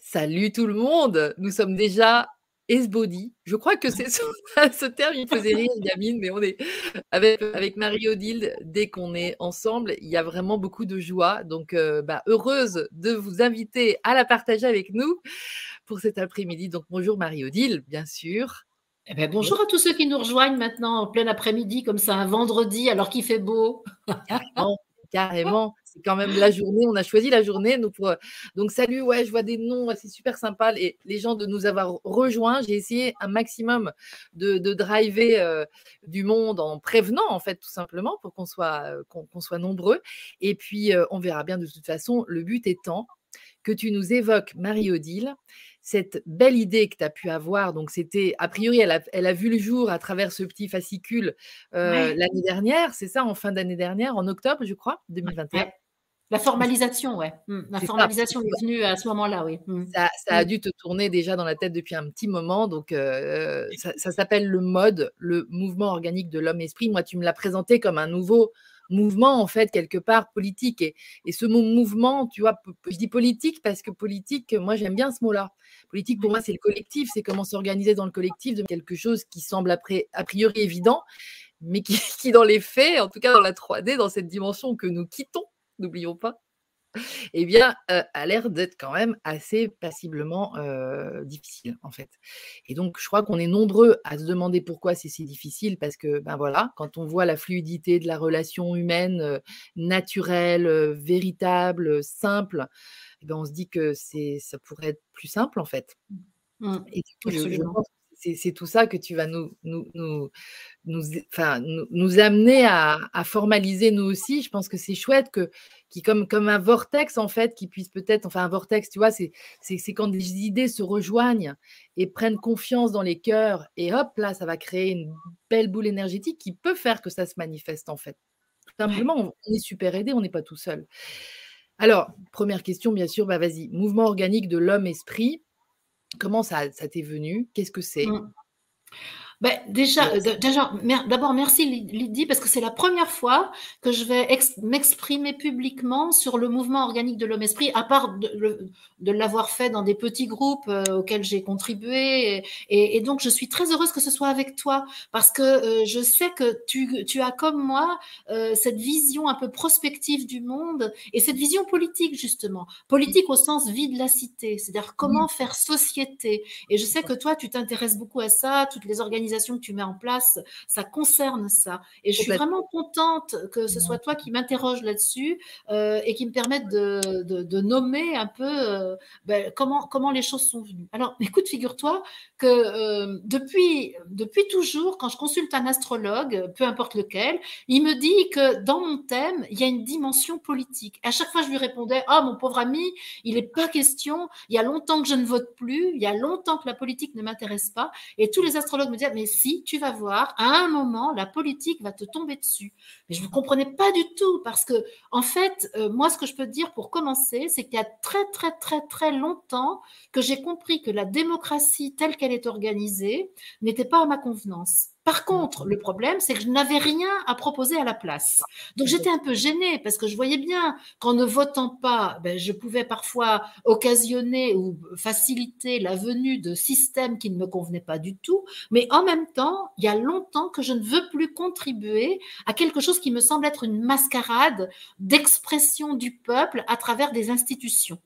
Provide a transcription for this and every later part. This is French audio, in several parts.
Salut tout le monde, nous sommes déjà Esbody. Je crois que c'est ce, ce, terme, il faisait rire Yamine, mais on est avec, avec Marie-Odile, dès qu'on est ensemble, il y a vraiment beaucoup de joie. Donc, euh, bah, heureuse de vous inviter à la partager avec nous pour cet après-midi. Donc, bonjour Marie-Odile, bien sûr. Eh bien, bonjour à tous ceux qui nous rejoignent maintenant en plein après-midi, comme ça, un vendredi, alors qu'il fait beau. Carrément, carrément c'est quand même la journée. On a choisi la journée. Donc, donc salut, ouais, je vois des noms, c'est super sympa. Et les gens de nous avoir rejoints. J'ai essayé un maximum de, driver euh, du monde en prévenant, en fait, tout simplement, pour qu'on soit, euh, qu'on soit nombreux. Et puis, euh, on verra bien de toute façon. Le but étant que tu nous évoques Marie-Odile cette belle idée que tu as pu avoir. Donc, c'était, a priori, elle a, elle a, vu le jour à travers ce petit fascicule l'année dernière, c'est ça, en fin d'année dernière, en octobre, je crois, 2021. La formalisation, ouais. Mmh. La formalisation est venue à ce moment-là, oui. Mmh. Ça, a mmh. dû te tourner déjà dans la tête depuis un petit moment. Donc, ça, s'appelle le MODE, le mouvement organique de l'homme-esprit. Moi, tu me l'as présenté comme un nouveau mouvement, en fait, quelque part politique. Et, et, ce mot mouvement, tu vois, je dis politique parce que politique, moi, j'aime bien ce mot-là. Politique, pour moi, c'est le collectif. C'est comment s'organiser dans le collectif de quelque chose qui semble après, a priori évident, mais qui, qui, dans les faits, en tout cas dans la 3D, dans cette dimension que nous quittons, n'oublions pas, eh bien, a l'air d'être quand même assez passiblement difficile, en fait. Et donc, je crois qu'on est nombreux à se demander pourquoi c'est si difficile, parce que, ben voilà, quand on voit la fluidité de la relation humaine, naturelle, véritable, simple, eh ben, on se dit que ça pourrait être plus simple, en fait. Mmh. Et c'est tout ça que tu vas nous, nous, nous, nous, enfin, nous, amener à, formaliser nous aussi. Je pense que c'est chouette que, qui comme, comme un vortex, en fait, qui puisse peut-être, enfin, un vortex, tu vois, c'est quand des idées se rejoignent et prennent confiance dans les cœurs, et hop, là, ça va créer une belle boule énergétique qui peut faire que ça se manifeste, en fait. Tout simplement, on est super aidé, on n'est pas tout seul. Alors, première question, bien sûr, bah vas-y, mouvement organique de l'homme-esprit. Comment ça, ça t'est venu? Qu'est-ce que c'est? Mmh. Ben, déjà, euh, d'abord, merci Lydie, parce que c'est la première fois que je vais m'exprimer publiquement sur le mouvement organique de l'homme-esprit, à part de, de l'avoir fait dans des petits groupes euh, auxquels j'ai contribué. Et, et, donc, je suis très heureuse que ce soit avec toi, parce que euh, je sais que tu, tu as, comme moi, cette vision un peu prospective du monde et cette vision politique, justement. Politique au sens vie de la cité, c'est-à-dire comment faire société. Et je sais que toi, tu t'intéresses beaucoup à ça, toutes les organisations que tu mets en place, ça concerne ça. Et je suis vraiment contente que ce soit toi qui m'interroge là-dessus euh, et qui me permette de, de, nommer un peu euh, ben, comment, comment les choses sont venues. Alors, écoute, figure-toi que euh, depuis, depuis toujours, quand je consulte un astrologue, peu importe lequel, il me dit que dans mon thème, il y a une dimension politique. À chaque fois, je lui répondais, oh mon pauvre ami, il n'est pas question, il y a longtemps que je ne vote plus, il y a longtemps que la politique ne m'intéresse pas. Et tous les astrologues me disaient, mais si, tu vas voir, à un moment, la politique va te tomber dessus. Mais je ne comprenais pas du tout parce que, en fait, euh, moi, ce que je peux te dire pour commencer, c'est qu'il y a très, très, très, très longtemps que j'ai compris que la démocratie telle qu'elle est organisée n'était pas à ma convenance. Par contre, le problème, c'est que je n'avais rien à proposer à la place. Donc j'étais un peu gênée parce que je voyais bien qu'en ne votant pas, ben, je pouvais parfois occasionner ou faciliter la venue de systèmes qui ne me convenaient pas du tout. Mais en même temps, il y a longtemps que je ne veux plus contribuer à quelque chose qui me semble être une mascarade d'expression du peuple à travers des institutions.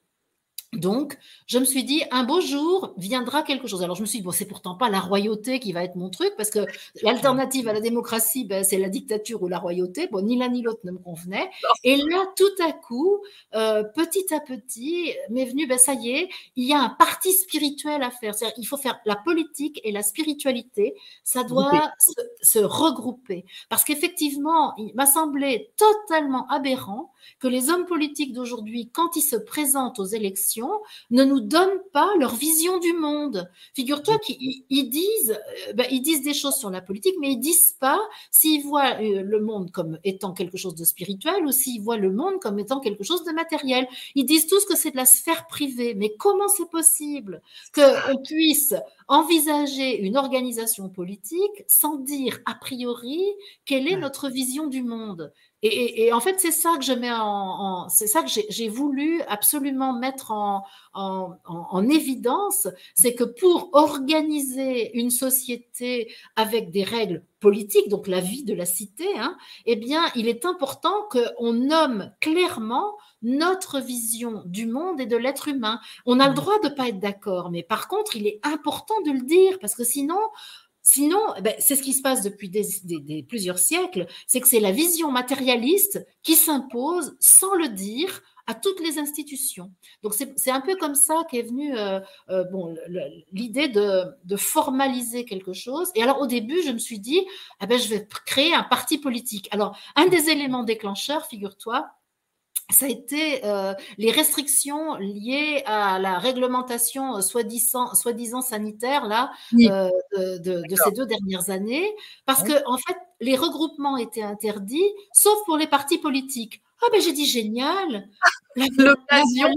Donc, je me suis dit, un beau jour viendra quelque chose. Alors, je me suis dit, bon, c'est pourtant pas la royauté qui va être mon truc, parce que l'alternative à la démocratie, ben, c'est la dictature ou la royauté. Bon, ni l'un ni l'autre ne me convenait. Et là, tout à coup, euh, petit à petit, m'est venu, ben, ça y est, il y a un parti spirituel à faire. C'est-à-dire, il faut faire la politique et la spiritualité. Ça doit se, se regrouper. Parce qu'effectivement, il m'a semblé totalement aberrant que les hommes politiques d'aujourd'hui, quand ils se présentent aux élections, ne nous donnent pas leur vision du monde. Figure-toi qu'ils disent, euh, ben, ils disent des choses sur la politique, mais ils disent pas s'ils voient euh, le monde comme étant quelque chose de spirituel ou s'ils voient le monde comme étant quelque chose de matériel. Ils disent tous que c'est de la sphère privée. Mais comment c'est possible qu'on puisse envisager une organisation politique sans dire a priori quelle est notre vision du monde. Et, en fait, c'est ça que je mets en, c'est ça que j'ai voulu absolument mettre en, en, évidence, c'est que pour organiser une société avec des règles politiques, donc la vie de la cité, hein, eh bien, il est important qu'on nomme clairement notre vision du monde et de l'être humain. On a le mmh. droit de pas être d'accord, mais par contre, il est important de le dire parce que sinon, Sinon, eh ben, c'est ce qui se passe depuis des, plusieurs siècles, c'est que c'est la vision matérialiste qui s'impose sans le dire à toutes les institutions. Donc c'est un peu comme ça qu'est venue euh, euh, bon, l'idée de, formaliser quelque chose. Et alors au début, je me suis dit, eh ben, je vais créer un parti politique. Alors un des éléments déclencheurs, figure-toi, ça a été euh, les restrictions liées à la réglementation euh, soi-disant soi sanitaire là euh, de, ces deux dernières années, parce que en fait les regroupements étaient interdits, sauf pour les partis politiques. Ah ben j'ai dit génial, l'occasion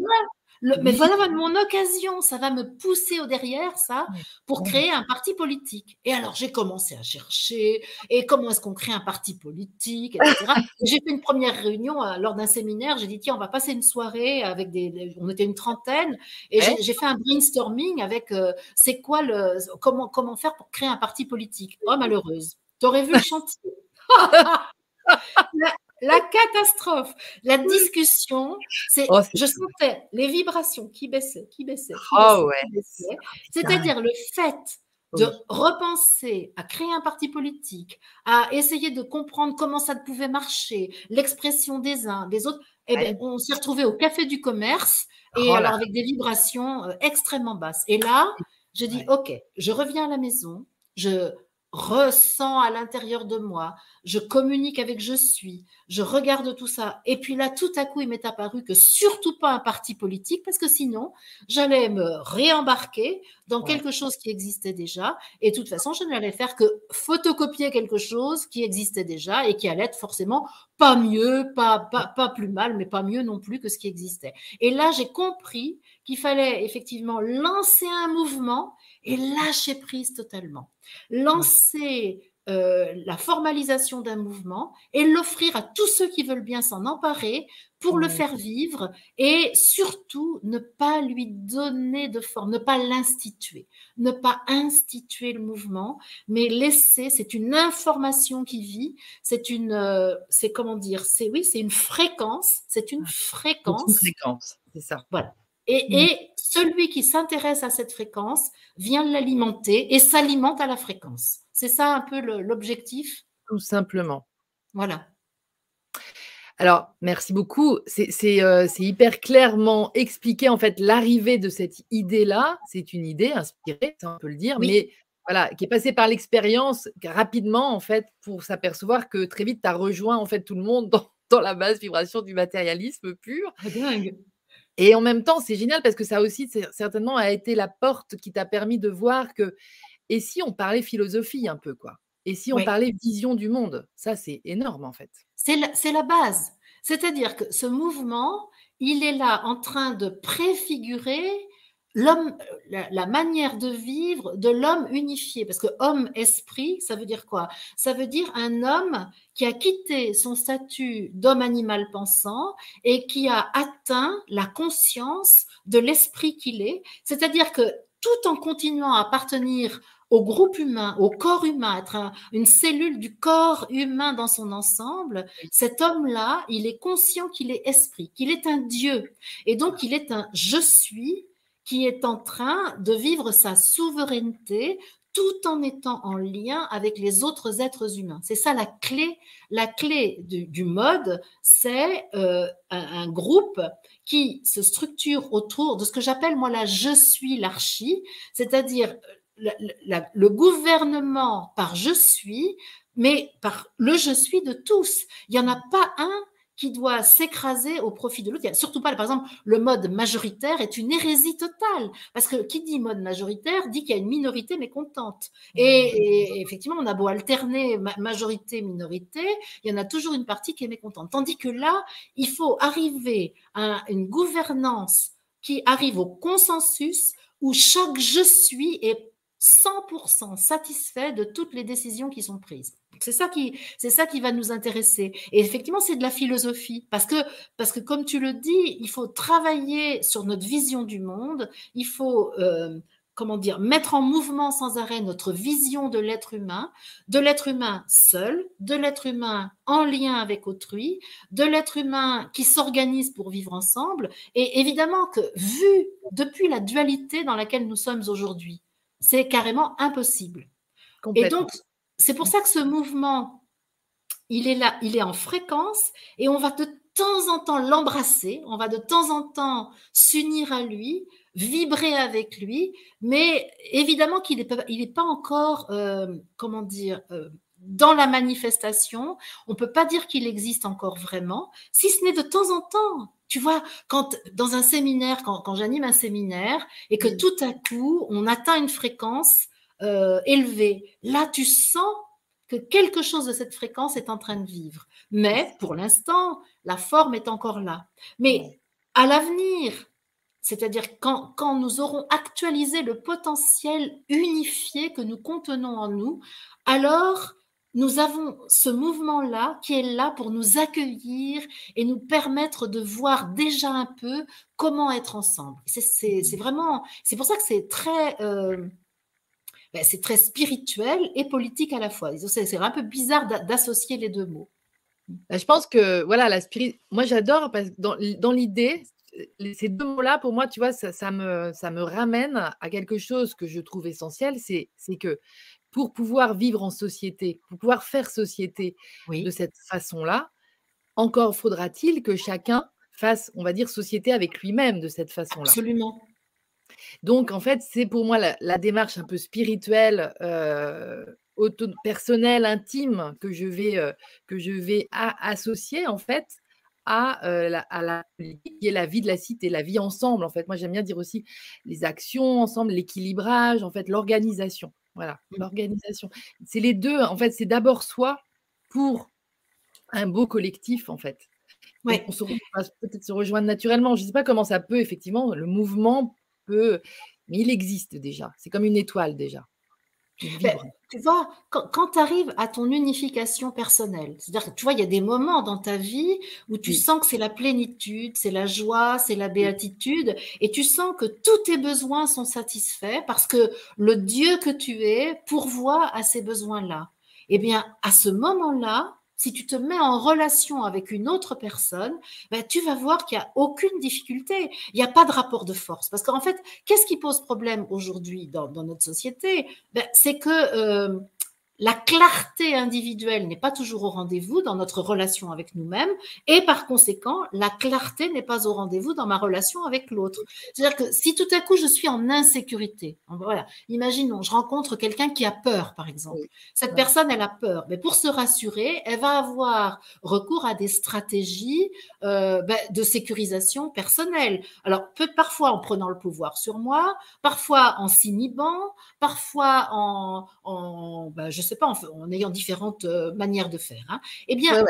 mais voilà mon occasion, ça va me pousser au derrière, ça, pour créer un parti politique. Et alors, j'ai commencé à chercher, et comment est-ce qu'on crée un parti politique, etc. j'ai fait une première réunion euh, lors d'un séminaire, j'ai dit, tiens, on va passer une soirée avec des, on était une trentaine, et j'ai fait un brainstorming avec, euh, c'est quoi le, comment, comment faire pour créer un parti politique? Oh, malheureuse. T'aurais vu le chantier. la catastrophe, la discussion, c'est, oh, je sentais les vibrations qui baissaient, qui baissaient, qui oh, baissaient, C'est-à-dire le fait de repenser à créer un parti politique, à essayer de comprendre comment ça pouvait marcher, l'expression des uns, des autres. Eh bien, on s'est retrouvé au café du commerce et oh alors avec des vibrations euh, extrêmement basses. Et là, je dis, OK, je reviens à la maison, je ressens à l'intérieur de moi, je communique avec je suis, je regarde tout ça. Et puis là, tout à coup, il m'est apparu que surtout pas un parti politique, parce que sinon, j'allais me réembarquer dans quelque chose qui existait déjà. Et de toute façon, je n'allais faire que photocopier quelque chose qui existait déjà et qui allait être forcément pas mieux, pas, pas, pas plus mal, mais pas mieux non plus que ce qui existait. Et là, j'ai compris qu'il fallait effectivement lancer un mouvement et lâcher prise totalement. Lancer euh, la formalisation d'un mouvement et l'offrir à tous ceux qui veulent bien s'en emparer pour le faire vivre et surtout ne pas lui donner de forme, ne pas l'instituer, ne pas instituer le mouvement, mais laisser, c'est une information qui vit, c'est une, euh, c'est comment dire, c'est oui, c'est une fréquence, c'est une fréquence. Une fréquence, c'est ça. Voilà. Et, mm. et celui qui s'intéresse à cette fréquence vient l'alimenter et s'alimente à la fréquence. C'est ça un peu l'objectif? Tout simplement. Voilà. Alors, merci beaucoup. Euh, c'est hyper clairement expliqué, en fait, l'arrivée de cette idée-là. C'est une idée inspirée, ça on peut le dire, mais voilà, qui est passée par l'expérience rapidement, en fait, pour s'apercevoir que très vite, tu as rejoint, en fait, tout le monde dans, dans la basse vibration du matérialisme pur. Ah, dingue. Et en même temps, c'est génial parce que ça aussi, certainement, a été la porte qui t'a permis de voir que, et si on parlait philosophie un peu, quoi? Et si on parlait vision du monde? Ça, c'est énorme, en fait. C'est la, la base. C'est-à-dire que ce mouvement, il est là en train de préfigurer l'homme, la, manière de vivre de l'homme unifié. Parce que homme-esprit, ça veut dire quoi? Ça veut dire un homme qui a quitté son statut d'homme animal pensant et qui a atteint la conscience de l'esprit qu'il est. C'est-à-dire que tout en continuant à appartenir au groupe humain, au corps humain, être une cellule du corps humain dans son ensemble, cet homme-là, il est conscient qu'il est esprit, qu'il est un Dieu. Et donc, il est un je suis qui est en train de vivre sa souveraineté tout en étant en lien avec les autres êtres humains. C'est ça la clé. La clé du, mode, c'est euh, un, groupe qui se structure autour de ce que j'appelle moi la je suis l'archi, c'est-à-dire le gouvernement par je suis, mais par le je suis de tous. Il n'y en a pas un qui doit s'écraser au profit de l'autre. Surtout pas, par exemple, le mode majoritaire est une hérésie totale. Parce que qui dit mode majoritaire dit qu'il y a une minorité mécontente. Et, effectivement, on a beau alterner majorité-minorité, il y en a toujours une partie qui est mécontente. Tandis que là, il faut arriver à une gouvernance qui arrive au consensus où chaque je suis est 100% satisfait de toutes les décisions qui sont prises. C'est ça qui, c'est ça qui va nous intéresser. Et effectivement, c'est de la philosophie, parce que, parce que comme tu le dis, il faut travailler sur notre vision du monde. Il faut euh, comment dire, mettre en mouvement sans arrêt notre vision de l'être humain, de l'être humain seul, de l'être humain en lien avec autrui, de l'être humain qui s'organise pour vivre ensemble. Et évidemment que vu depuis la dualité dans laquelle nous sommes aujourd'hui, c'est carrément impossible. Et donc, c'est pour ça que ce mouvement, il est là, il est en fréquence et on va de temps en temps l'embrasser, on va de temps en temps s'unir à lui, vibrer avec lui, mais évidemment qu'il n'est pas, il pas encore, euh, comment dire, euh, dans la manifestation. On ne peut pas dire qu'il existe encore vraiment, si ce n'est de temps en temps. Tu vois, quand dans un séminaire, quand, j'anime un séminaire et que tout à coup on atteint une fréquence euh, élevée, là tu sens que quelque chose de cette fréquence est en train de vivre. Mais pour l'instant, la forme est encore là. Mais à l'avenir, c'est-à-dire quand, quand, nous aurons actualisé le potentiel unifié que nous contenons en nous, alors nous avons ce mouvement-là qui est là pour nous accueillir et nous permettre de voir déjà un peu comment être ensemble. C'est vraiment, c'est pour ça que c'est très, euh, ben, c'est très spirituel et politique à la fois. C'est un peu bizarre d'associer les deux mots. Ben, je pense que voilà la spirit. Moi, j'adore parce que dans, dans l'idée, ces deux mots-là, pour moi, tu vois, ça, me, ça me ramène à quelque chose que je trouve essentiel, c'est que pour pouvoir vivre en société, pour pouvoir faire société de cette façon-là, encore faudra-t-il que chacun fasse, on va dire, société avec lui-même de cette façon-là. Absolument. Donc, en fait, c'est pour moi la, démarche un peu spirituelle, euh, personnelle, intime que je vais, euh, que je vais associer, en fait, à, la, à politique qui est la vie de la cité, la vie ensemble. En fait, moi j'aime bien dire aussi les actions ensemble, l'équilibrage, en fait, l'organisation. Voilà, mmh. l'organisation. C'est les deux. En fait, c'est d'abord soi pour un beau collectif, en fait. Ouais. On se peut-être se rejoindre naturellement. Je ne sais pas comment ça peut, effectivement, le mouvement mais il existe déjà. C'est comme une étoile déjà. Ben, tu vois, quand, tu arrives à ton unification personnelle, c'est-à-dire que tu vois, il y a des moments dans ta vie où tu sens que c'est la plénitude, c'est la joie, c'est la béatitude, et tu sens que tous tes besoins sont satisfaits parce que le Dieu que tu es pourvoit à ces besoins-là. Eh bien, à ce moment-là, si tu te mets en relation avec une autre personne, ben, tu vas voir qu'il n'y a aucune difficulté. Il n'y a pas de rapport de force. Parce qu'en fait, qu'est-ce qui pose problème aujourd'hui dans, notre société? Ben, C'est que euh, la clarté individuelle n'est pas toujours au rendez-vous dans notre relation avec nous-mêmes et par conséquent, la clarté n'est pas au rendez-vous dans ma relation avec l'autre. C'est-à-dire que si tout à coup je suis en insécurité, voilà, imaginons, je rencontre quelqu'un qui a peur, par exemple. Cette personne, elle a peur, mais pour se rassurer, elle va avoir recours à des stratégies euh, ben, de sécurisation personnelle. Alors, peut parfois en prenant le pouvoir sur moi, parfois en s'inhibant, parfois en, en ben, je sais pas, en, ayant différentes euh, manières de faire. Hein. Eh bien,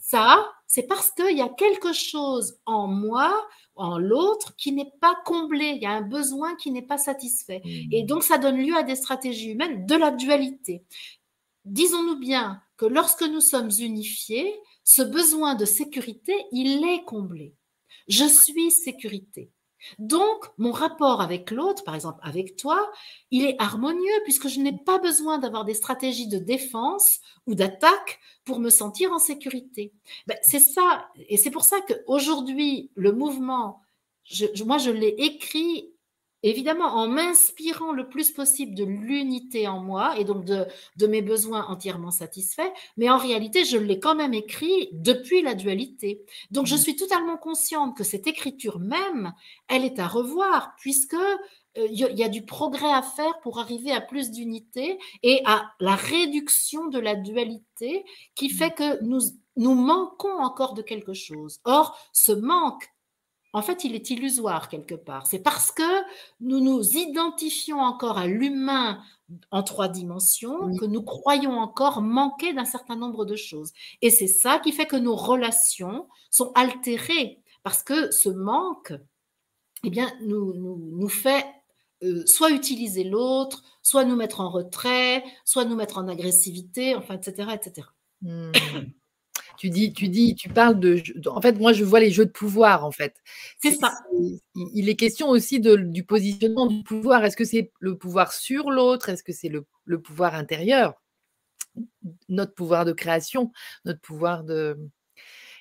ça, c'est parce qu'il y a quelque chose en moi, en l'autre, qui n'est pas comblé. Il y a un besoin qui n'est pas satisfait. Et mmh. donc, ça donne lieu à des stratégies humaines de la dualité. Disons-nous bien que lorsque nous sommes unifiés, ce besoin de sécurité, il est comblé. Je suis sécurité. Donc, mon rapport avec l'autre, par exemple avec toi, il est harmonieux puisque je n'ai pas besoin d'avoir des stratégies de défense ou d'attaque pour me sentir en sécurité. Ben, c'est ça, et c'est pour ça qu'aujourd'hui, le mouvement, moi je l'ai écrit évidemment en m'inspirant le plus possible de l'unité en moi et donc de, de, mes besoins entièrement satisfaits, mais en réalité, je l'ai quand même écrit depuis la dualité. Donc, je mmh. suis totalement consciente que cette écriture même, elle est à revoir, puisque euh, il y a du progrès à faire pour arriver à plus d'unité et à la réduction de la dualité qui fait mmh. que nous, nous manquons encore de quelque chose. Or, ce manque en fait, il est illusoire quelque part. C'est parce que nous nous identifions encore à l'humain en trois dimensions que nous croyons encore manquer d'un certain nombre de choses. Et c'est ça qui fait que nos relations sont altérées, parce que ce manque, eh bien, nous, nous, nous fait euh, soit utiliser l'autre, soit nous mettre en retrait, soit nous mettre en agressivité, enfin, etc., etc. Tu dis, tu dis, tu parles de, en fait, moi je vois les jeux de pouvoir en fait. C'est ça. Il est question aussi de, du positionnement du pouvoir. Est-ce que c'est le pouvoir sur l'autre? Est-ce que c'est le, le, pouvoir intérieur? Notre pouvoir de création, notre pouvoir de.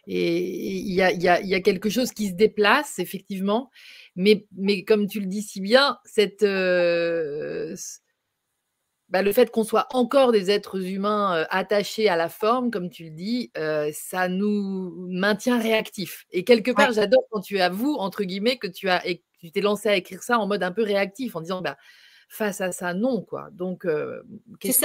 Et il y a, y, a, y a, quelque chose qui se déplace effectivement, mais, mais comme tu le dis si bien, cette, euh, bah, le fait qu'on soit encore des êtres humains attachés à la forme, comme tu le dis, ça nous maintient réactifs. Et quelque part, j'adore quand tu avoues, entre guillemets, que tu as tu t'es lancé à écrire ça en mode un peu réactif, en disant bah, face à ça, non, quoi. Donc, euh,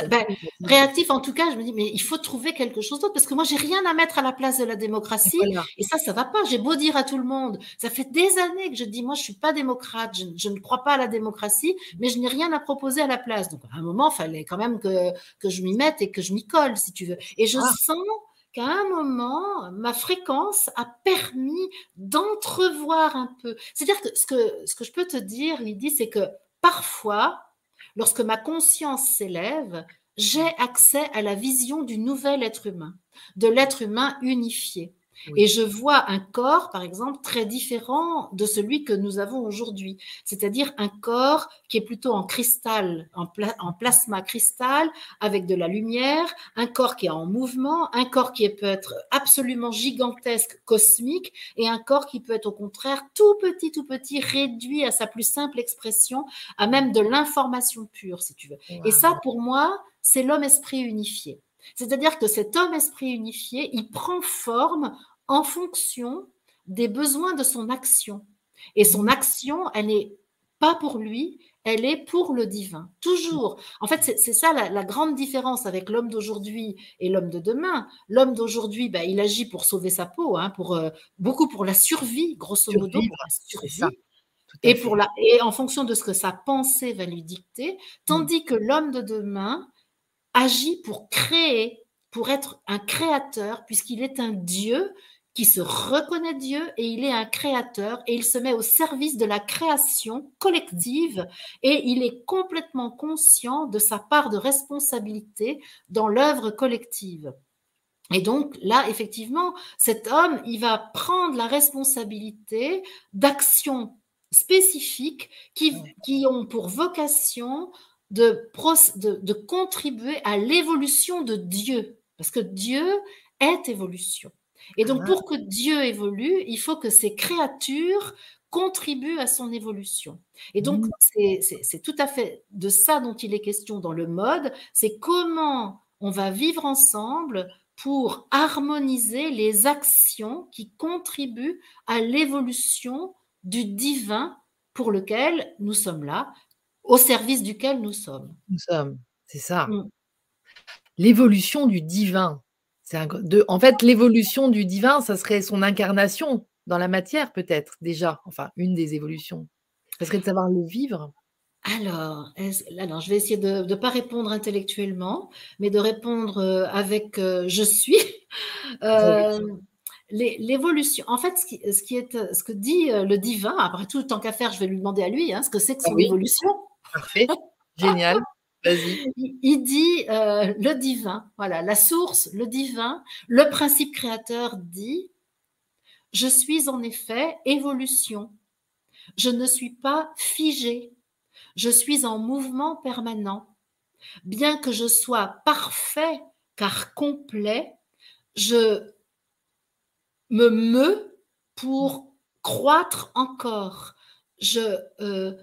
ben, réactif, en tout cas, je me dis, mais il faut trouver quelque chose d'autre parce que moi, j'ai rien à mettre à la place de la démocratie et ça, ça va pas. J'ai beau dire à tout le monde, ça fait des années que je dis, moi, je suis pas démocrate, je, ne crois pas à la démocratie, mais je n'ai rien à proposer à la place. Donc, à un moment, il fallait quand même que, que je m'y mette et que je m'y colle, si tu veux. Et je ah. sens qu'à un moment, ma fréquence a permis d'entrevoir un peu. C'est-à-dire que ce, que ce que je peux te dire, Lydie, c'est que parfois, lorsque ma conscience s'élève, j'ai accès à la vision du nouvel être humain, de l'être humain unifié. Et je vois un corps, par exemple, très différent de celui que nous avons aujourd'hui. C'est-à-dire un corps qui est plutôt en cristal, en, plasma cristal, avec de la lumière, un corps qui est en mouvement, un corps qui peut être absolument gigantesque, cosmique, et un corps qui peut être au contraire tout petit, tout petit, réduit à sa plus simple expression, à même de l'information pure, si tu veux. Et ça, pour moi, c'est l'homme-esprit unifié. C'est-à-dire que cet homme-esprit unifié, il prend forme en fonction des besoins de son action. Et son action, elle n'est pas pour lui, elle est pour le divin. Toujours. En fait, c'est ça la, grande différence avec l'homme d'aujourd'hui et l'homme de demain. L'homme d'aujourd'hui, ben, il agit pour sauver sa peau, hein, pour, euh, beaucoup pour la survie, grosso modo, pour la survie. Et, pour la, et en fonction de ce que sa pensée va lui dicter, tandis que l'homme de demain, agit pour créer, pour être un créateur, puisqu'il est un Dieu qui se reconnaît Dieu et il est un créateur et il se met au service de la création collective et il est complètement conscient de sa part de responsabilité dans l'œuvre collective. Et donc là, effectivement, cet homme, il va prendre la responsabilité d'actions spécifiques qui, qui ont pour vocation de, de, contribuer à l'évolution de Dieu, parce que Dieu est évolution. Et donc, ah. pour que Dieu évolue, il faut que ces créatures contribuent à son évolution. Et donc, mmh. c'est tout à fait de ça dont il est question dans le mode, c'est comment on va vivre ensemble pour harmoniser les actions qui contribuent à l'évolution du divin pour lequel nous sommes là, au service duquel nous sommes. Nous sommes, c'est ça. Mm. L'évolution du divin. Un, de, en fait, l'évolution du divin, ça serait son incarnation dans la matière, peut-être, déjà. Enfin, une des évolutions. Ça serait de savoir le vivre. Alors, je vais essayer de ne pas répondre intellectuellement, mais de répondre euh, avec euh, je suis. Euh, l'évolution. En fait, ce qui, ce qui, est, ce que dit le divin, après tout, tant qu'à faire, je vais lui demander à lui hein, ce que c'est que ah son évolution. Parfait. Génial. Vas-y. Il dit euh, le divin, voilà, la source, le divin, le principe créateur dit Je suis en effet évolution. Je ne suis pas figé. Je suis en mouvement permanent. Bien que je sois parfait car complet, je me meus pour croître encore. Je, euh,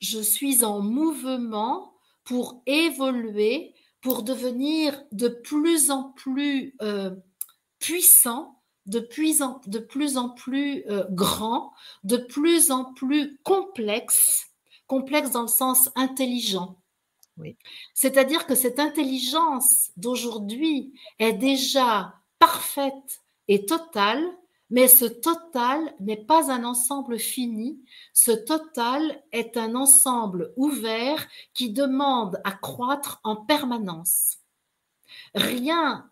je suis en mouvement pour évoluer, pour devenir de plus en plus euh, puissant, de plus en, de plus, en plus euh, grand, de plus en plus complexe, complexe dans le sens intelligent. Oui. C'est-à-dire que cette intelligence d'aujourd'hui est déjà parfaite et totale, mais ce total n'est pas un ensemble fini, ce total est un ensemble ouvert qui demande à croître en permanence. Rien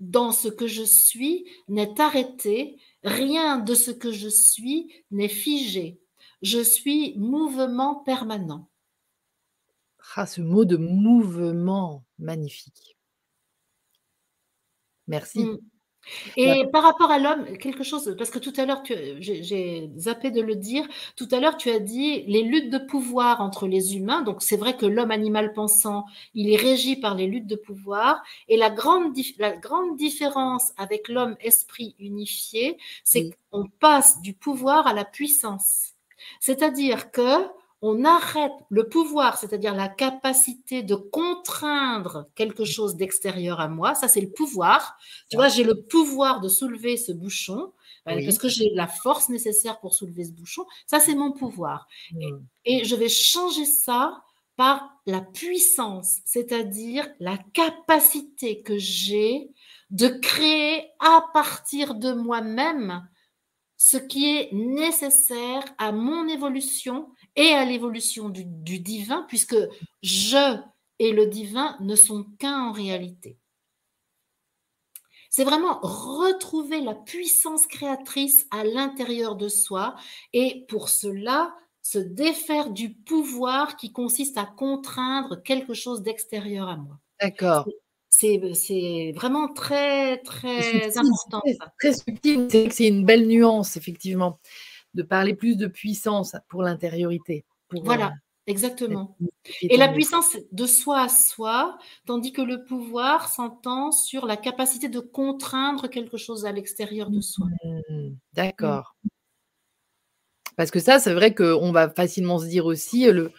dans ce que je suis n'est arrêté, rien de ce que je suis n'est figé. Je suis mouvement permanent. Ah, ce mot de mouvement, magnifique. Merci. Mmh. Et par rapport à l'homme, quelque chose, parce que tout à l'heure, j'ai zappé de le dire, tout à l'heure, tu as dit les luttes de pouvoir entre les humains. Donc, c'est vrai que l'homme animal pensant, il est régi par les luttes de pouvoir. Et la grande, la grande différence avec l'homme esprit unifié, c'est qu'on passe du pouvoir à la puissance. C'est-à-dire que on arrête le pouvoir, c'est-à-dire la capacité de contraindre quelque chose d'extérieur à moi. Ça, c'est le pouvoir. Tu vois, j'ai le pouvoir de soulever ce bouchon euh, parce que j'ai la force nécessaire pour soulever ce bouchon. Ça, c'est mon pouvoir. Hmm. Et, je vais changer ça par la puissance, c'est-à-dire la capacité que j'ai de créer à partir de moi-même ce qui est nécessaire à mon évolution et à l'évolution du, divin, puisque je et le divin ne sont qu'un en réalité. C'est vraiment retrouver la puissance créatrice à l'intérieur de soi et pour cela, se défaire du pouvoir qui consiste à contraindre quelque chose d'extérieur à moi. D'accord. C'est vraiment très, très important. Très subtil, c'est une belle nuance, effectivement de parler plus de puissance pour l'intériorité. Voilà, euh, exactement. Et la puissance de soi à soi, tandis que le pouvoir s'entend sur la capacité de contraindre quelque chose à l'extérieur de soi. Mmh, d'accord. Parce que ça, c'est vrai qu'on va facilement se dire aussi, le,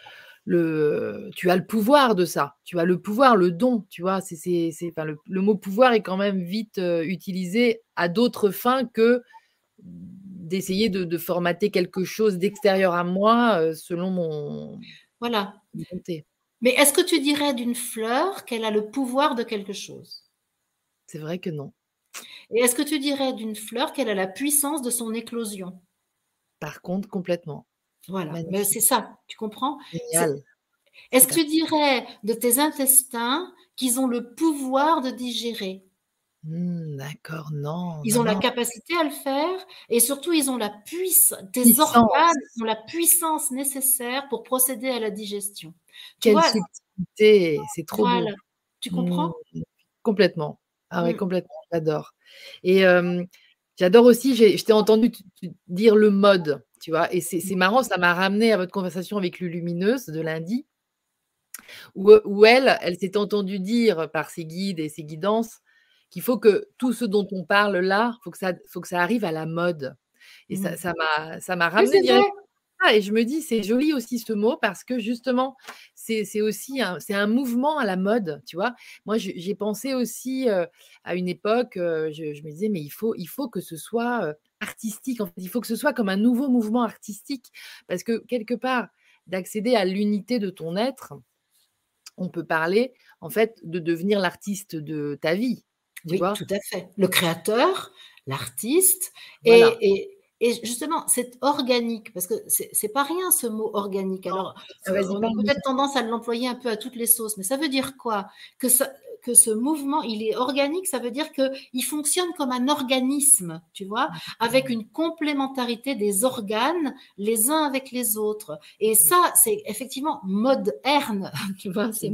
le, tu as le pouvoir de ça, tu as le pouvoir, le don, tu vois. C'est, c'est, le, le, mot pouvoir est quand même vite euh, utilisé à d'autres fins que d'essayer de, formater quelque chose d'extérieur à moi euh, selon mon voilà. Mais est-ce que tu dirais d'une fleur qu'elle a le pouvoir de quelque chose? C'est vrai que non. Et est-ce que tu dirais d'une fleur qu'elle a la puissance de son éclosion? Par contre, complètement. Voilà, mais c'est ça, tu comprends? Est-ce que tu dirais de tes intestins qu'ils ont le pouvoir de digérer? Mmh, d'accord, non. Ils ont la capacité à le faire et surtout ils ont la puissance, tes organes ont la puissance nécessaire pour procéder à la digestion. Quelle subtilité, c'est trop beau. Tu comprends? Mmh, Complètement. Ah oui, mmh. complètement, j'adore. Et j'adore aussi, je t'ai entendu dire le mode, tu vois, et c'est marrant, ça m'a ramené à votre conversation avec Lumineuse de lundi, où, où elle, elle s'est entendue dire par ses guides et ses guidances qu'il faut que tout ce dont on parle là, faut que ça, faut que ça arrive à la mode. Et ça, mmh. m'a, ça m'a ramené directement. et je me dis, c'est joli aussi ce mot parce que justement, c'est aussi un, c'est un mouvement à la mode, tu vois? Moi, j'ai pensé aussi à une époque, je, me disais, mais il faut, il faut que ce soit artistique. En fait, il faut que ce soit comme un nouveau mouvement artistique parce que quelque part, d'accéder à l'unité de ton être, on peut parler en fait de devenir l'artiste de ta vie oui, tout à fait. Le créateur, l'artiste, et, justement, c'est organique, parce que c'est pas rien ce mot organique. Alors, ah, euh, on a peut-être tendance à l'employer un peu à toutes les sauces, mais ça veut dire quoi? Que, que ce mouvement, il est organique, ça veut dire qu'il fonctionne comme un organisme, tu vois, avec une complémentarité des organes les uns avec les autres. Et ça, c'est effectivement moderne, tu vois, c'est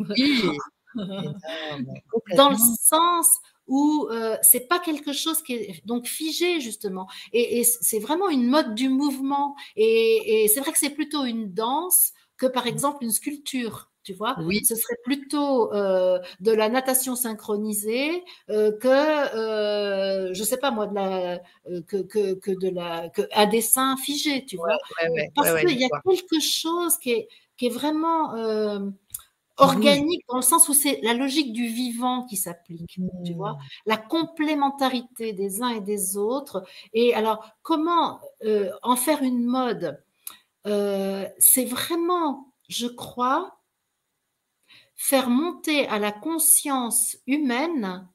Dans le sens où euh, c'est pas quelque chose qui est donc figé justement. Et, c'est vraiment une mode du mouvement. Et, c'est vrai que c'est plutôt une danse que par exemple une sculpture. Tu vois, oui. ce serait plutôt euh, de la natation synchronisée euh, que, euh, je sais pas moi, de la, que, que, que, de la, que un dessin figé, tu vois. Parce qu'il y a quelque chose qui est, qui est vraiment organique dans le sens où c'est la logique du vivant qui s'applique, tu vois, mmh. la complémentarité des uns et des autres. Et alors, comment euh, en faire une mode euh, C'est vraiment, je crois, faire monter à la conscience humaine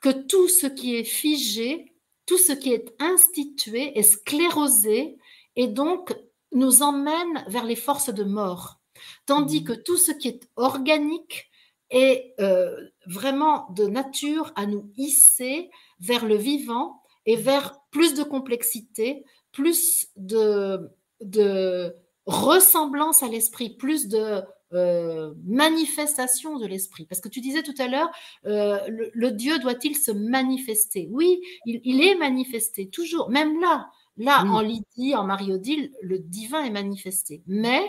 que tout ce qui est figé, tout ce qui est institué est sclérosé et donc nous emmène vers les forces de mort. Tandis mmh. que tout ce qui est organique est euh, vraiment de nature à nous hisser vers le vivant et mmh. vers plus de complexité, plus de, de ressemblance à l'esprit, plus de euh, manifestation de l'esprit. Parce que tu disais tout à l'heure, euh, le, Dieu doit-il se manifester? Oui, il, est manifesté, toujours. Même là, là, en Lydie, en Marie-Odile, le divin est manifesté. Mais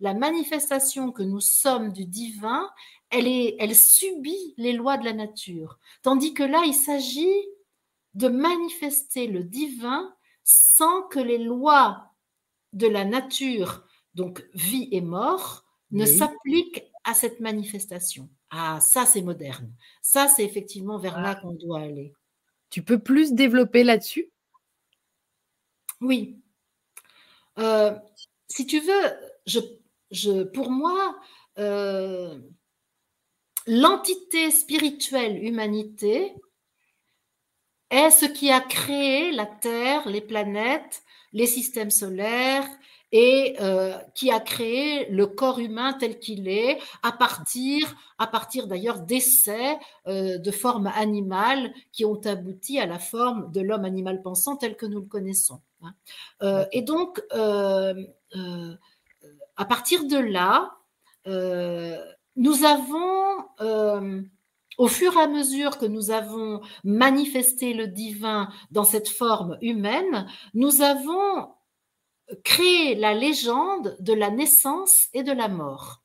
la manifestation que nous sommes du divin, elle, est, elle subit les lois de la nature. Tandis que là, il s'agit de manifester le divin sans que les lois de la nature, donc vie et mort, ne s'appliquent à cette manifestation. Ah, ça c'est moderne. Ça c'est effectivement vers là ah. qu'on doit aller. Tu peux plus développer là-dessus? Oui. Euh, si tu veux, je, je, pour moi, euh, l'entité spirituelle humanité est ce qui a créé la Terre, les planètes, les systèmes solaires et euh, qui a créé le corps humain tel qu'il est à partir, à partir d'ailleurs d'essais euh, de formes animales qui ont abouti à la forme de l'homme animal pensant tel que nous le connaissons. Hein. Euh, et donc, à partir de là, nous avons au fur et à mesure que nous avons manifesté le divin dans cette forme humaine, nous avons créé la légende de la naissance et de la mort.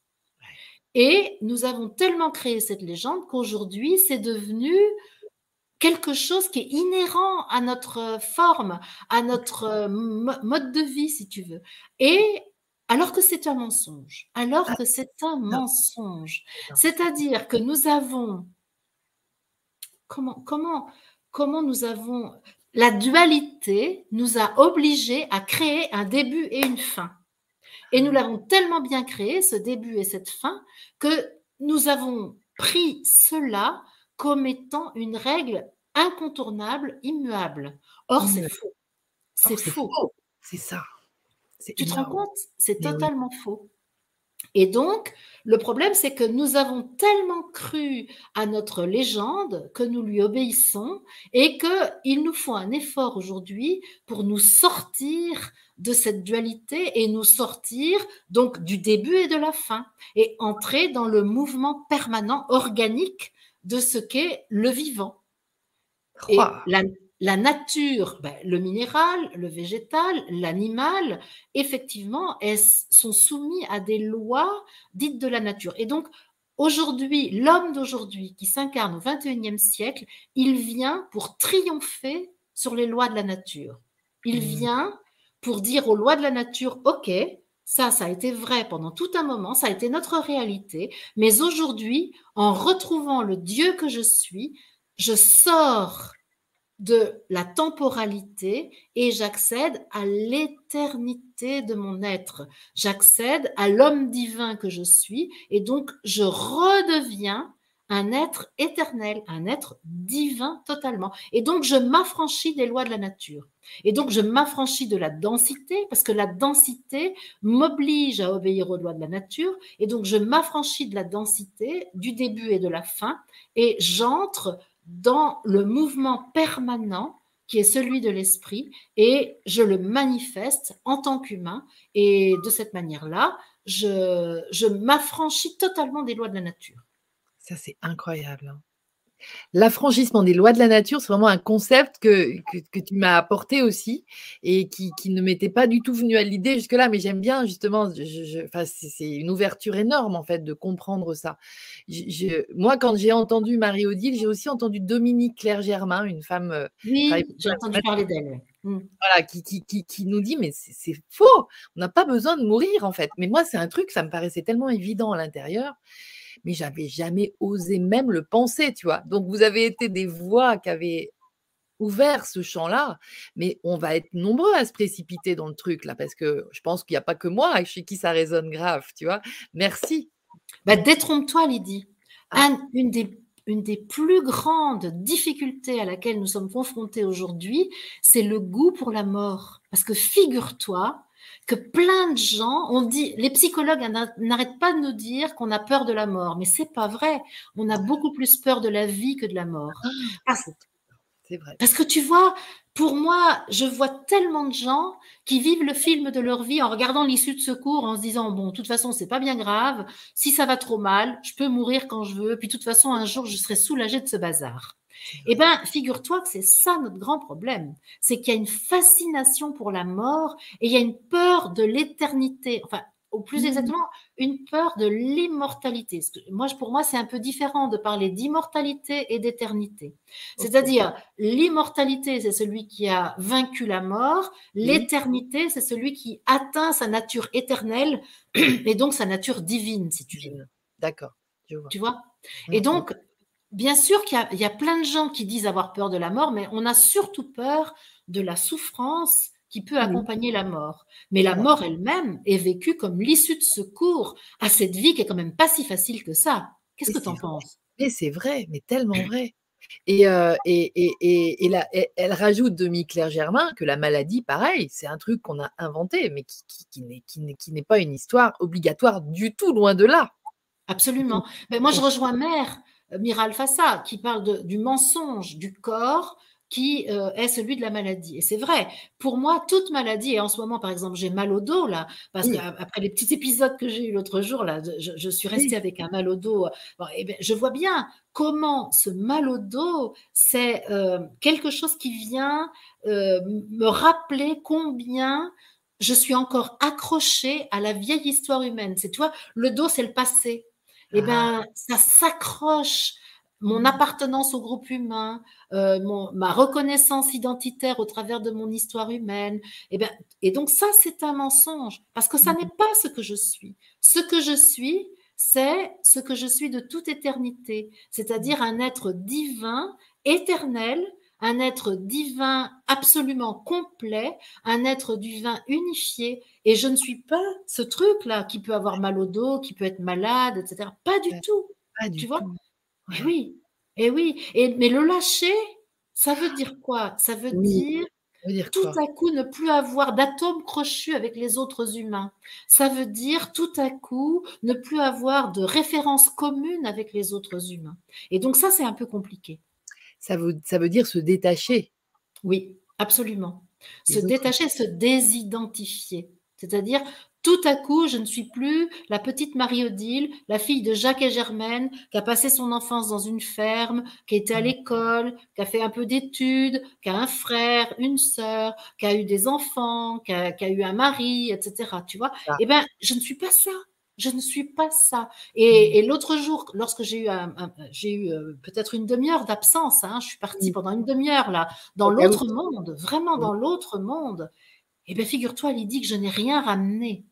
Et nous avons tellement créé cette légende qu'aujourd'hui, c'est devenu quelque chose qui est inhérent à notre forme, à notre mode de vie, si tu veux. Et alors que c'est un mensonge, alors ah. que c'est un mensonge. C'est-à-dire que nous avons comment, comment, nous avons. La dualité nous a obligés à créer un début et une fin. Et nous l'avons tellement bien créé, ce début et cette fin, que nous avons pris cela comme étant une règle incontournable, immuable. Or, c'est faux. C'est faux. C'est ça. Tu te rends compte? C'est totalement faux. Et donc, le problème, c'est que nous avons tellement cru à notre légende que nous lui obéissons et qu'il nous faut un effort aujourd'hui pour nous sortir de cette dualité et nous sortir donc du début et de la fin et entrer dans le mouvement permanent organique de ce qu'est le vivant. Et la, la nature, ben, le minéral, le végétal, l'animal, effectivement, sont soumis à des lois dites de la nature. Et donc, aujourd'hui, l'homme d'aujourd'hui qui s'incarne au XXIe siècle, il vient pour triompher sur les lois de la nature. Il mmh. vient pour dire aux lois de la nature, OK, ça, ça a été vrai pendant tout un moment, ça a été notre réalité, mais aujourd'hui, en retrouvant le Dieu que je suis, je sors de la temporalité et j'accède à l'éternité de mon être. J'accède à l'homme divin que je suis et donc je redeviens un être éternel, un être divin totalement. Et donc je m'affranchis des lois de la nature. Et donc je m'affranchis de la densité parce que la densité m'oblige à obéir aux lois de la nature. Et donc je m'affranchis de la densité du début et de la fin et j'entre dans le mouvement permanent qui est celui de l'esprit et je le manifeste en tant qu'humain et de cette manière-là, je, m'affranchis totalement des lois de la nature. Ça, c'est incroyable. Hein. L'affranchissement des lois de la nature, c'est vraiment un concept que, que, tu m'as apporté aussi et qui, qui ne m'était pas du tout venu à l'idée jusque-là, mais j'aime bien justement, c'est une ouverture énorme en fait de comprendre ça. moi, quand j'ai entendu Marie-Odile, j'ai aussi entendu Dominique Claire Germain, une femme. Euh, oui, j'ai entendu parler d'elle. Mmh. Voilà, qui, qui, qui, qui, nous dit, mais c'est faux, on n'a pas besoin de mourir en fait. Mais moi, c'est un truc, ça me paraissait tellement évident à l'intérieur mais j'avais jamais osé même le penser, tu vois. Donc, vous avez été des voix qui avaient ouvert ce champ-là, mais on va être nombreux à se précipiter dans le truc là, parce que je pense qu'il n'y a pas que moi chez qui ça résonne grave, tu vois. Merci. Bah, détrompe-toi, Lydie. Ah. une, des, une des plus grandes difficultés à laquelle nous sommes confrontés aujourd'hui, c'est le goût pour la mort. Parce que figure-toi que plein de gens ont dit, les psychologues n'arrêtent pas de nous dire qu'on a peur de la mort, mais c'est pas vrai. On a beaucoup plus peur de la vie que de la mort. Ah, c'est vrai. Parce que tu vois, pour moi, je vois tellement de gens qui vivent le film de leur vie en regardant l'issue de secours, en se disant bon, de toute façon, c'est pas bien grave. Si ça va trop mal, je peux mourir quand je veux. Puis de toute façon, un jour, je serai soulagée de ce bazar. Eh bien, figure-toi que c'est ça notre grand problème. C'est qu'il y a une fascination pour la mort et il y a une peur de l'éternité. Enfin, ou plus mmh. exactement, une peur de l'immortalité. Moi, pour moi, c'est un peu différent de parler d'immortalité et d'éternité. C'est-à-dire, l'immortalité, c'est celui qui a vaincu la mort. L'éternité, c'est celui qui atteint sa nature éternelle et donc sa nature divine, si tu veux. D'accord. Tu vois? Et donc, bien sûr qu'il y, y, a plein de gens qui disent avoir peur de la mort, mais on a surtout peur de la souffrance qui peut accompagner la mort. Mais la mort elle-même est vécue comme l'issue de secours à cette vie qui est quand même pas si facile que ça. Qu'est-ce que tu en penses? Mais c'est vrai, mais tellement vrai. Et, euh, et, et, et, elle rajoute, Demi-Claire Germain, que la maladie, pareil, c'est un truc qu'on a inventé, mais qui, qui, qui n'est pas une histoire obligatoire du tout, loin de là. Absolument. Mais moi, je rejoins Mère, Miral Fassa, qui parle de, du mensonge du corps qui euh, est celui de la maladie. Et c'est vrai, pour moi, toute maladie, et en ce moment, par exemple, j'ai mal au dos, là, parce qu'après les petits épisodes que j'ai eu l'autre jour, là, je, suis restée avec un mal au dos. et eh ben, je vois bien comment ce mal au dos, c'est euh, quelque chose qui vient euh, me rappeler combien je suis encore accrochée à la vieille histoire humaine. C'est, toi, le dos, c'est le passé. Eh ah. ben, ça s'accroche mon appartenance au groupe humain, euh, ma reconnaissance identitaire au travers de mon histoire humaine. Et, eh ben, et donc ça, c'est un mensonge, parce que ça mmh. n'est pas ce que je suis. Ce que je suis, c'est ce que je suis de toute éternité, c'est-à-dire un être divin, éternel, un être divin absolument complet, un être divin unifié. Et je ne suis pas ce truc-là qui peut avoir mal au dos, qui peut être malade, etc. Pas du tout. Pas du tu vois eh oui, et eh oui. Et, mais le lâcher, ça veut dire quoi? Ça veut dire tout à coup ne plus avoir d'atomes crochus avec les autres humains. Ça veut dire tout à coup ne plus avoir de référence commune avec les autres humains. Et donc ça, c'est un peu compliqué. Ça veut, ça veut dire se détacher. Oui, absolument. se détacher, se désidentifier. C'est-à-dire tout à coup, je ne suis plus la petite Marie-Odile, la fille de Jacques et Germaine, qui a passé son enfance dans une ferme, qui était à mmh. l'école, qui a fait un peu d'études, qui a un frère, une sœur, qui a eu des enfants, qui a, eu un mari, etc. Tu vois ah. Eh bien, je ne suis pas ça. Je ne suis pas ça. Et, mmh. l'autre jour, lorsque j'ai eu, j'ai eu euh, peut-être une demi-heure d'absence, hein, je suis partie mmh. pendant une demi-heure là, dans l'autre monde, vraiment dans l'autre monde. Eh bien, figure-toi, Lydie, que je n'ai rien ramené.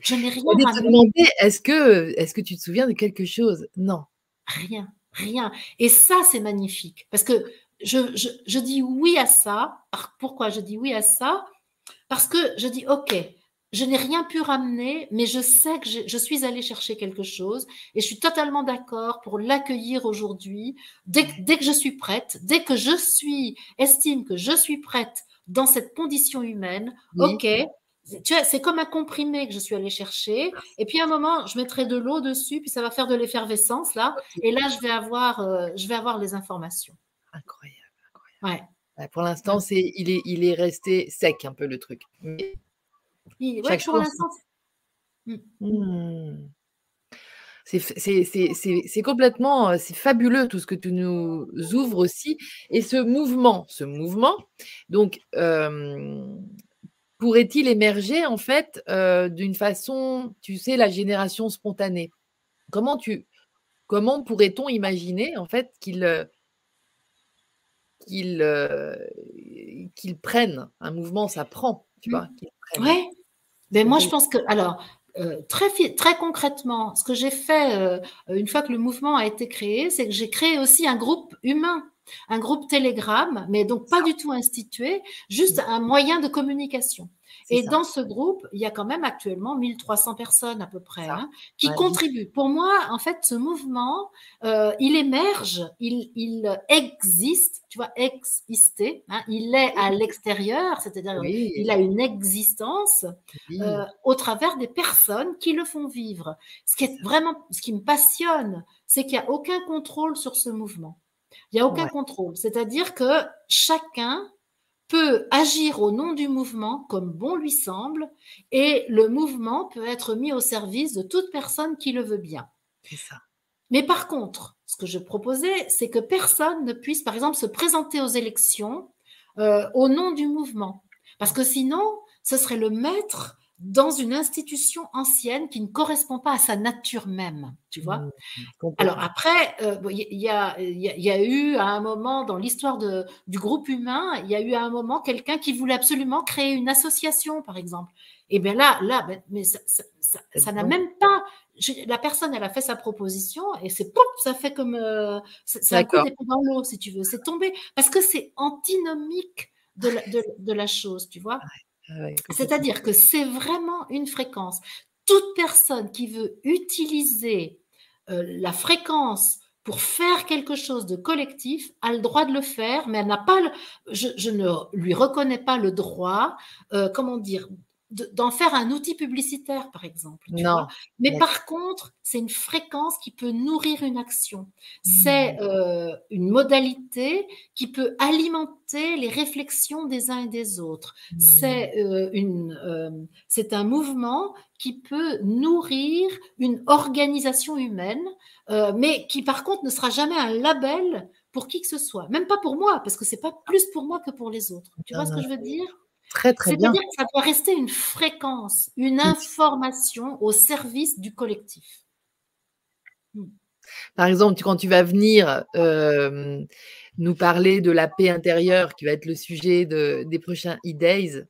Je n'ai rien ramené. Est-ce que, est que tu te souviens de quelque chose? Non. Rien, rien. Et ça, c'est magnifique. Parce que je, je, dis oui à ça. Pourquoi je dis oui à ça? Parce que je dis, OK, je n'ai rien pu ramener, mais je sais que je, suis allée chercher quelque chose et je suis totalement d'accord pour l'accueillir aujourd'hui. Dès, dès, que je suis prête, dès que je suis, estime que je suis prête dans cette condition humaine, OK, tu vois, c'est comme un comprimé que je suis allée chercher. Et puis à un moment, je mettrai de l'eau dessus, puis ça va faire de l'effervescence là. Et là, je vais avoir, euh, je vais avoir les informations. Incroyable, incroyable. Ouais. pour l'instant, c'est, il est, il est resté sec un peu le truc. Mais ouais, pour l'instant. C'est complètement, c'est fabuleux tout ce que tu nous ouvres aussi. Et ce mouvement, ce mouvement, donc, euh, pourrait-il émerger en fait euh, d'une façon, tu sais, la génération spontanée? Comment tu, comment pourrait-on imaginer en fait qu'il euh, prenne un mouvement, ça prend, tu vois Oui. Mais moi, je pense que alors. très, très concrètement, ce que j'ai fait une fois que le mouvement a été créé, c'est que j'ai créé aussi un groupe humain un groupe Telegram, mais donc pas du tout institué, juste un moyen de communication. Et dans ce groupe, il y a quand même actuellement 1300 personnes à peu près hein, qui contribuent. Pour moi, en fait, ce mouvement, euh, il émerge, il, il, existe, tu vois, exister, hein, il est à l'extérieur, c'est-à-dire il a une existence euh, au travers des personnes qui le font vivre. Ce qui est vraiment, ce qui me passionne, c'est qu'il n'y a aucun contrôle sur ce mouvement. Il n'y a aucun contrôle. C'est-à-dire que chacun peut agir au nom du mouvement comme bon lui semble et le mouvement peut être mis au service de toute personne qui le veut bien. C'est ça. Mais par contre, ce que je proposais, c'est que personne ne puisse, par exemple, se présenter aux élections euh, au nom du mouvement. Parce que sinon, ce serait le maître dans une institution ancienne qui ne correspond pas à sa nature même, tu vois. Mmh, Alors après, il euh, y, a, y, a, eu à un moment dans l'histoire du groupe humain, il y a eu à un moment quelqu'un qui voulait absolument créer une association, par exemple. Et bien là, là, ben, mais ça n'a même pas. la personne, elle a fait sa proposition et c'est pop, ça fait comme euh, c'est un coup dans l'eau, si tu veux. C'est tombé parce que c'est antinomique de la, de la, chose, tu vois. C'est-à-dire que c'est vraiment une fréquence. Toute personne qui veut utiliser euh, la fréquence pour faire quelque chose de collectif a le droit de le faire, mais elle n'a pas je, ne lui reconnais pas le droit, euh, comment dire, d'en faire un outil publicitaire, par exemple. non. Mais par contre, c'est une fréquence qui peut nourrir une action. C'est mmh. euh, une modalité qui peut alimenter les réflexions des uns et des autres. Mmh. C'est euh, une, euh, c'est un mouvement qui peut nourrir une organisation humaine, mais qui par contre ne sera jamais un label pour qui que ce soit. Même pas pour moi, parce que c'est pas plus pour moi que pour les autres. Tu vois ce que je veux dire? Très, très bien. C'est-à-dire que ça doit rester une fréquence, une information au service du collectif. Hmm. Par exemple, quand tu vas venir euh, nous parler de la paix intérieure, qui va être le sujet des prochains e-days,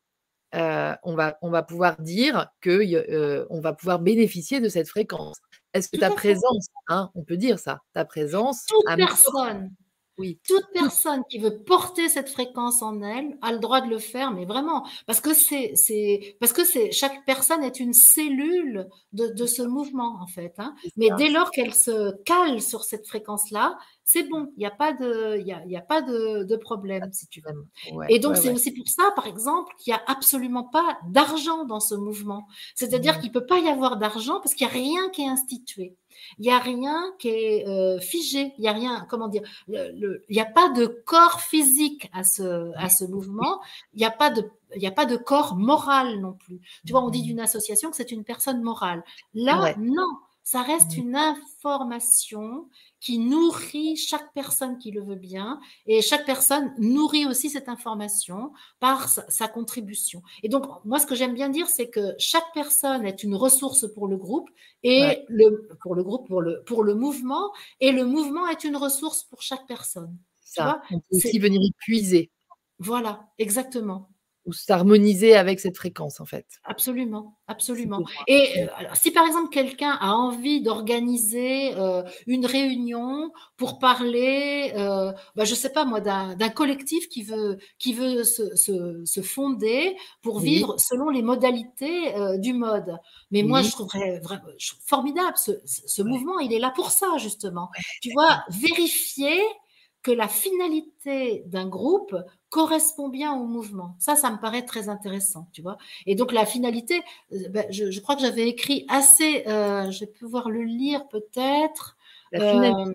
euh, on, va, on va pouvoir dire qu'on euh, on va pouvoir bénéficier de cette fréquence. Est-ce que ta présence, hein, on peut dire ça, ta présence. Toute personne oui. Toute personne qui veut porter cette fréquence en elle a le droit de le faire, mais vraiment, parce que c'est, c'est, parce que c'est, chaque personne est une cellule de, de ce mouvement en fait. Hein. Mais dès lors qu'elle se cale sur cette fréquence-là, c'est bon, il n'y a pas de, y a, y a pas de, de, problème si tu veux. et donc c'est aussi pour ça, par exemple, qu'il n'y a absolument pas d'argent dans ce mouvement. C'est-à-dire qu'il qu'il peut pas y avoir d'argent parce qu'il n'y a rien qui est institué. Il n'y a rien qui est euh, figé, il n'y a rien, comment dire, il n'y a pas de corps physique à ce, à ce mouvement, il n'y a pas de il n'y a pas de corps moral non plus. Tu vois, on dit mmh. d'une association que c'est une personne morale. Là, non, ça reste mmh. une information qui nourrit chaque personne qui le veut bien et chaque personne nourrit aussi cette information par sa, contribution. Et donc, moi, ce que j'aime bien dire, c'est que chaque personne est une ressource pour le groupe et le, pour le groupe, pour le, pour le mouvement et le mouvement est une ressource pour chaque personne. Ça, on peut aussi venir y puiser. Voilà, exactement ou s'harmoniser avec cette fréquence en fait. Absolument, absolument. Et euh, si par exemple quelqu'un a envie d'organiser euh, une réunion pour parler, euh, bah, je sais pas moi, d'un collectif qui veut, qui veut se, se, fonder pour vivre selon les modalités du mode. Mais moi, je trouverais vraiment formidable ce, ce mouvement, il est là pour ça justement. tu vois, vérifier que la finalité d'un groupe correspond bien au mouvement. Ça, ça me paraît très intéressant, tu vois. Et donc la finalité, euh, ben, je, crois que j'avais écrit assez, euh, je vais pouvoir le lire peut-être. Euh,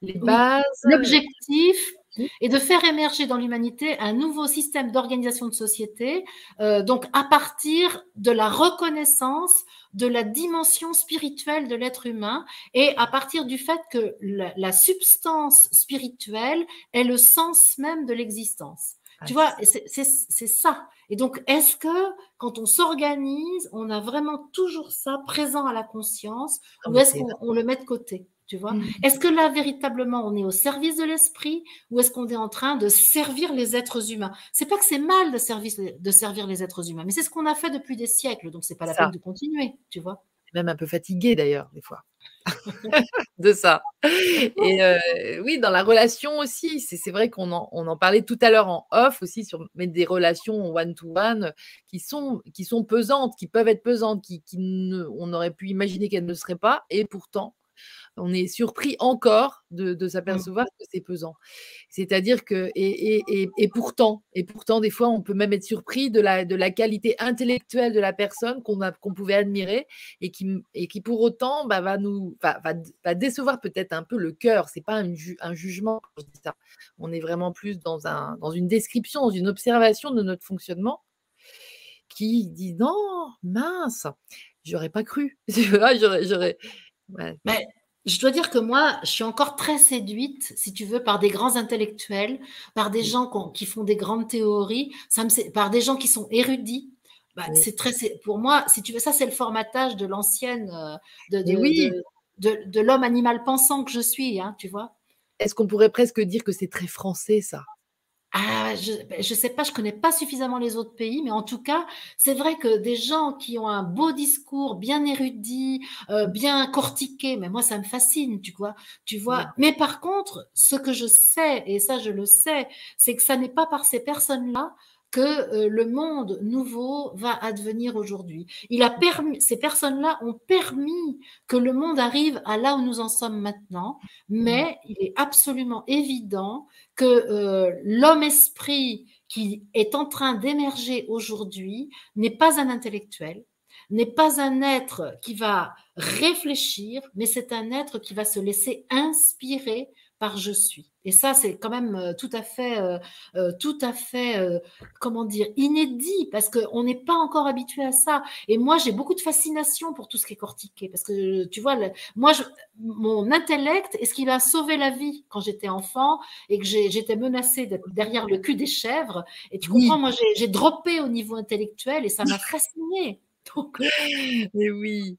les bases. L'objectif, et de faire émerger dans l'humanité un nouveau système d'organisation de société, euh, donc à partir de la reconnaissance de la dimension spirituelle de l'être humain et à partir du fait que la, substance spirituelle est le sens même de l'existence. Ah, tu vois, c'est ça. Et donc, est-ce que quand on s'organise, on a vraiment toujours ça présent à la conscience ou est-ce qu'on le met de côté? Vois mmh. Est-ce que là, véritablement, on est au service de l'esprit ou est-ce qu'on est en train de servir les êtres humains? C'est pas que c'est mal de, de servir les êtres humains, mais c'est ce qu'on a fait depuis des siècles, donc c'est pas la peine de continuer, tu vois Même un peu fatigué d'ailleurs, des fois. de ça. Et euh, oui, dans la relation aussi, c'est vrai qu'on en, on en parlait tout à l'heure en off aussi sur mettre des relations one-to-one qui sont, qui sont pesantes, qui peuvent être pesantes, qui, qui on aurait pu imaginer qu'elles ne seraient pas, et pourtant, on est surpris encore de, de s'apercevoir que c'est pesant. C'est-à-dire que, et, et, et, pourtant, et pourtant, des fois, on peut même être surpris de la, de la qualité intellectuelle de la personne qu'on qu'on pouvait admirer et qui, et qui pour autant bah, va nous va, va, décevoir peut-être un peu le cœur. C'est pas un, un jugement, ça. On est vraiment plus dans, un, dans une description, dans une observation de notre fonctionnement qui dit non, mince, j'aurais pas cru. j'aurais, Mais je dois dire que moi, je suis encore très séduite, si tu veux, par des grands intellectuels, par des gens qui font des grandes théories, ça me, par des gens qui sont érudits. Bah, C'est très, pour moi, si tu veux, ça, c'est le formatage de l'ancienne, euh, de, de, de, l'homme animal pensant que je suis, hein, tu vois. Est-ce qu'on pourrait presque dire que c'est très français, ça? Ah, je ne ben, sais pas, je connais pas suffisamment les autres pays, mais en tout cas, c'est vrai que des gens qui ont un beau discours, bien érudit, euh, bien cortiqué, mais moi ça me fascine, tu vois, tu vois. Mais par contre, ce que je sais et ça je le sais, c'est que ça n'est pas par ces personnes-là que euh, le monde nouveau va advenir aujourd'hui. Il a permis, ces personnes-là ont permis que le monde arrive à là où nous en sommes maintenant, mais il est absolument évident que euh, l'homme-esprit qui est en train d'émerger aujourd'hui n'est pas un intellectuel, n'est pas un être qui va réfléchir, mais c'est un être qui va se laisser inspirer par je suis. Et ça, c'est quand même euh, tout à fait, euh, euh, tout à fait, comment dire, inédit, parce qu'on n'est pas encore habitué à ça. Et moi, j'ai beaucoup de fascination pour tout ce qui est cortiqué, parce que tu vois, moi, je, mon intellect est ce qui m'a sauvé la vie quand j'étais enfant et que j'étais menacée d'être derrière le cul des chèvres. Et tu comprends, moi, j'ai droppé au niveau intellectuel et ça m'a fasciné. Donc... Mais oui.